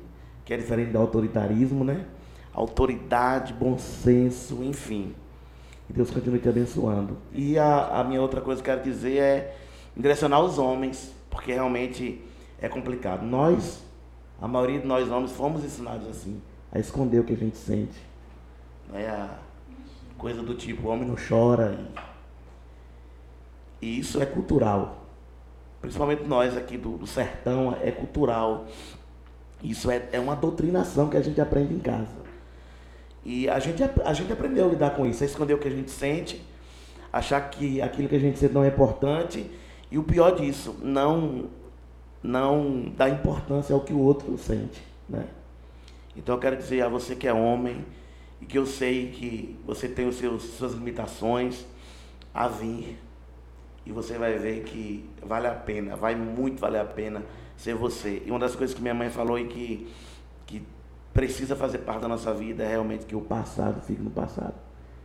que é diferente do autoritarismo, né? Autoridade, bom senso, enfim. E Deus continue te abençoando. E a, a minha outra coisa que eu quero dizer é direcionar os homens, porque realmente é complicado. Nós a maioria de nós homens fomos ensinados assim, a esconder o que a gente sente. É a coisa do tipo, o homem não chora. E, e isso é cultural. Principalmente nós aqui do, do sertão, é cultural. Isso é, é uma doutrinação que a gente aprende em casa. E a gente, a gente aprendeu a lidar com isso, a esconder o que a gente sente, achar que aquilo que a gente sente não é importante. E o pior disso, não não dá importância ao que o outro sente, né? Então eu quero dizer a você que é homem e que eu sei que você tem os seus suas limitações a vir e você vai ver que vale a pena, vai muito valer a pena ser você. E uma das coisas que minha mãe falou e que que precisa fazer parte da nossa vida é realmente que o passado fique no passado.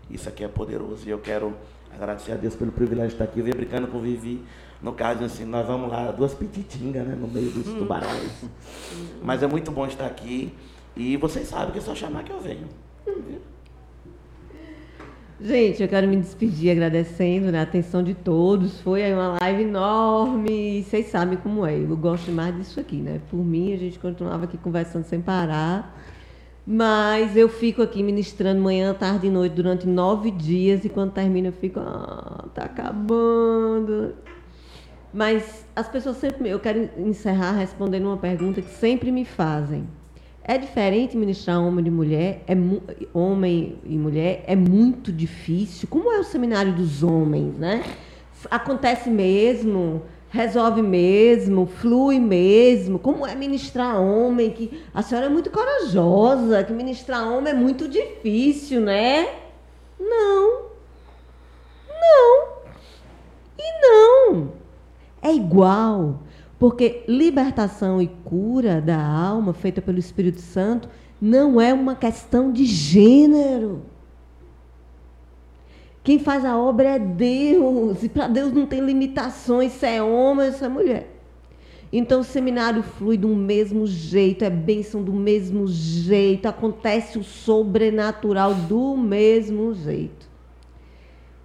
Isso aqui é poderoso e eu quero agradecer a Deus pelo privilégio de estar aqui. Eu venho brincando com o Vivi no caso, assim, nós vamos lá, duas pititingas, né? No meio dos tubarões. Mas é muito bom estar aqui. E vocês sabem que é só chamar que eu venho. Gente, eu quero me despedir agradecendo né, a atenção de todos. Foi uma live enorme. E vocês sabem como é. Eu gosto mais disso aqui, né? Por mim, a gente continuava aqui conversando sem parar. Mas eu fico aqui ministrando manhã, tarde e noite durante nove dias. E quando termina, eu fico, ah, tá acabando. Mas as pessoas sempre. Eu quero encerrar respondendo uma pergunta que sempre me fazem. É diferente ministrar homem e mulher? É homem e mulher? É muito difícil? Como é o seminário dos homens, né? Acontece mesmo? Resolve mesmo? Flui mesmo? Como é ministrar homem? Que a senhora é muito corajosa, que ministrar homem é muito difícil, né? Não. Não. E não é igual, porque libertação e cura da alma feita pelo Espírito Santo não é uma questão de gênero. Quem faz a obra é Deus, e para Deus não tem limitações se é homem ou se é mulher. Então o seminário flui do mesmo jeito, é bênção do mesmo jeito, acontece o sobrenatural do mesmo jeito.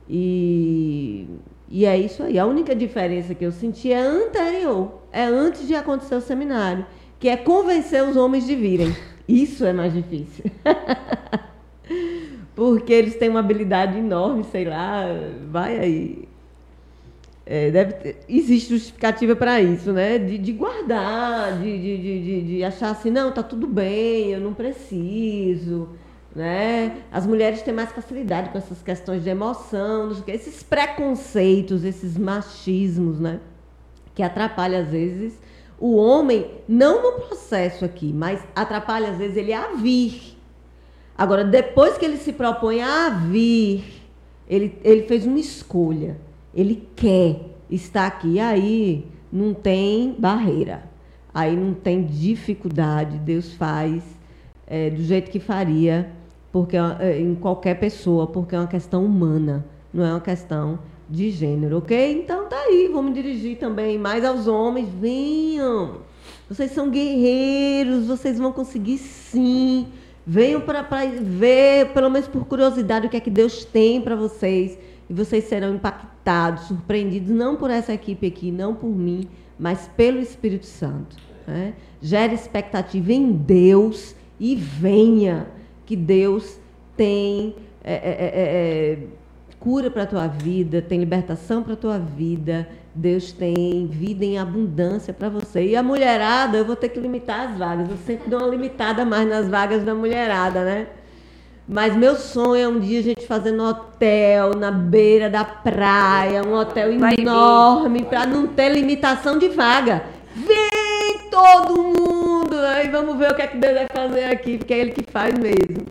E, e é isso aí. A única diferença que eu senti é anterior, é antes de acontecer o seminário, que é convencer os homens de virem. Isso é mais difícil. Porque eles têm uma habilidade enorme, sei lá, vai aí. É, deve ter, existe justificativa para isso, né? De, de guardar, de, de, de, de, achar assim, não, tá tudo bem, eu não preciso. Né? As mulheres têm mais facilidade com essas questões de emoção, esses preconceitos, esses machismos, né? Que atrapalham às vezes o homem, não no processo aqui, mas atrapalha às vezes ele a vir. Agora, depois que ele se propõe a vir, ele, ele fez uma escolha ele quer estar aqui. Aí não tem barreira, aí não tem dificuldade. Deus faz é, do jeito que faria porque é, em qualquer pessoa, porque é uma questão humana, não é uma questão de gênero, ok? Então tá aí, vamos dirigir também mais aos homens. Venham, vocês são guerreiros, vocês vão conseguir sim. Venham para ver, pelo menos por curiosidade, o que é que Deus tem para vocês e vocês serão impactados, surpreendidos, não por essa equipe aqui, não por mim, mas pelo Espírito Santo. Né? Gere expectativa em Deus e venha, que Deus tem é, é, é, é, é cura para a tua vida, tem libertação para a tua vida, Deus tem vida em abundância para você. E a mulherada, eu vou ter que limitar as vagas. Eu sempre dou uma limitada mais nas vagas da mulherada, né? Mas meu sonho é um dia a gente fazer no hotel, na beira da praia, um hotel enorme, para não ter limitação de vaga. Vem todo mundo! Aí vamos ver o que é que Deus vai fazer aqui, porque é Ele que faz mesmo.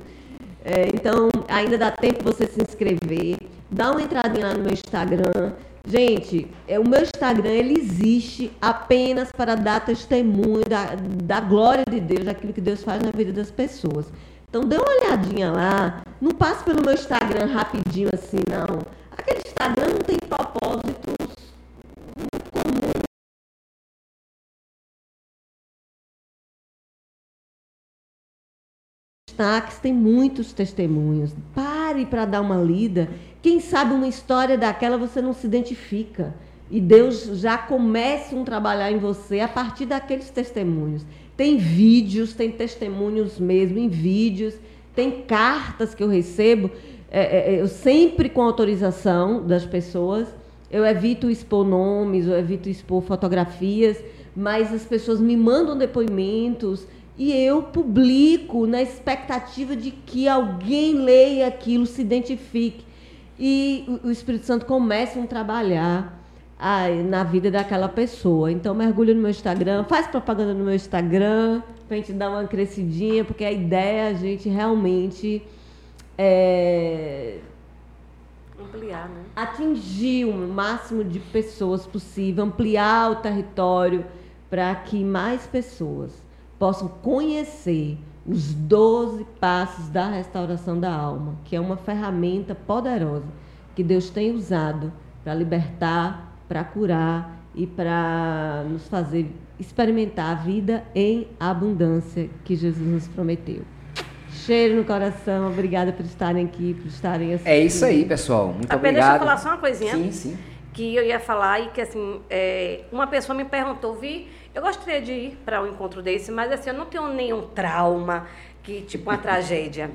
É, então, ainda dá tempo você se inscrever. Dá uma entradinha lá no meu Instagram. Gente, é, o meu Instagram ele existe apenas para dar testemunho da, da glória de Deus, daquilo que Deus faz na vida das pessoas. Então dê uma olhadinha lá. Não passe pelo meu Instagram rapidinho assim, não. Aquele Instagram não tem propósitos Destaques, tem muitos testemunhos. Pare para dar uma lida. Quem sabe uma história daquela você não se identifica. E Deus já começa um trabalhar em você a partir daqueles testemunhos. Tem vídeos, tem testemunhos mesmo em vídeos, tem cartas que eu recebo, é, é, é, eu sempre com autorização das pessoas. Eu evito expor nomes, eu evito expor fotografias, mas as pessoas me mandam depoimentos e eu publico na expectativa de que alguém leia aquilo, se identifique. E o Espírito Santo começa a trabalhar na vida daquela pessoa. Então mergulha no meu Instagram, faz propaganda no meu Instagram, pra gente dar uma crescidinha, porque a ideia é a gente realmente é, ampliar, né? Atingir o máximo de pessoas possível, ampliar o território para que mais pessoas possam conhecer os 12 passos da restauração da alma, que é uma ferramenta poderosa que Deus tem usado para libertar para curar e para nos fazer experimentar a vida em abundância que Jesus nos prometeu. Cheiro no coração, obrigada por estarem aqui, por estarem assistindo. É isso aí, pessoal. Muito Apenas obrigado. Deixa eu falar só uma coisinha. Sim, sim. Que eu ia falar e que assim, é, uma pessoa me perguntou, Vi, eu gostaria de ir para um encontro desse, mas assim, eu não tenho nenhum trauma, que tipo uma tragédia.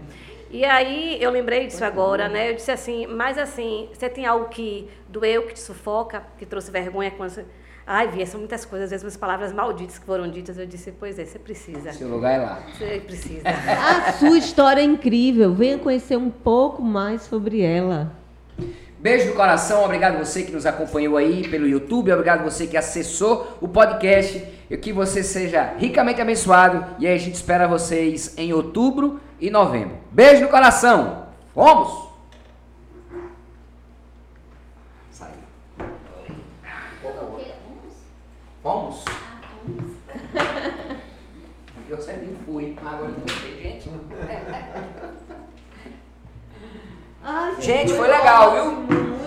E aí eu lembrei disso agora, né? Eu disse assim, mas assim, você tem algo que doeu, que te sufoca, que trouxe vergonha quando você... Ai, Via, são muitas coisas, às vezes umas palavras malditas que foram ditas. Eu disse, pois é, você precisa. Seu lugar é lá. Você precisa. A sua história é incrível. Venha conhecer um pouco mais sobre ela. Beijo no coração, obrigado você que nos acompanhou aí pelo YouTube, obrigado você que acessou o podcast e que você seja ricamente abençoado. E aí a gente espera vocês em outubro e novembro. Beijo no coração. Vamos! Vamos? Eu sempre fui, agora não tem gente. Ai, gente, foi legal, viu?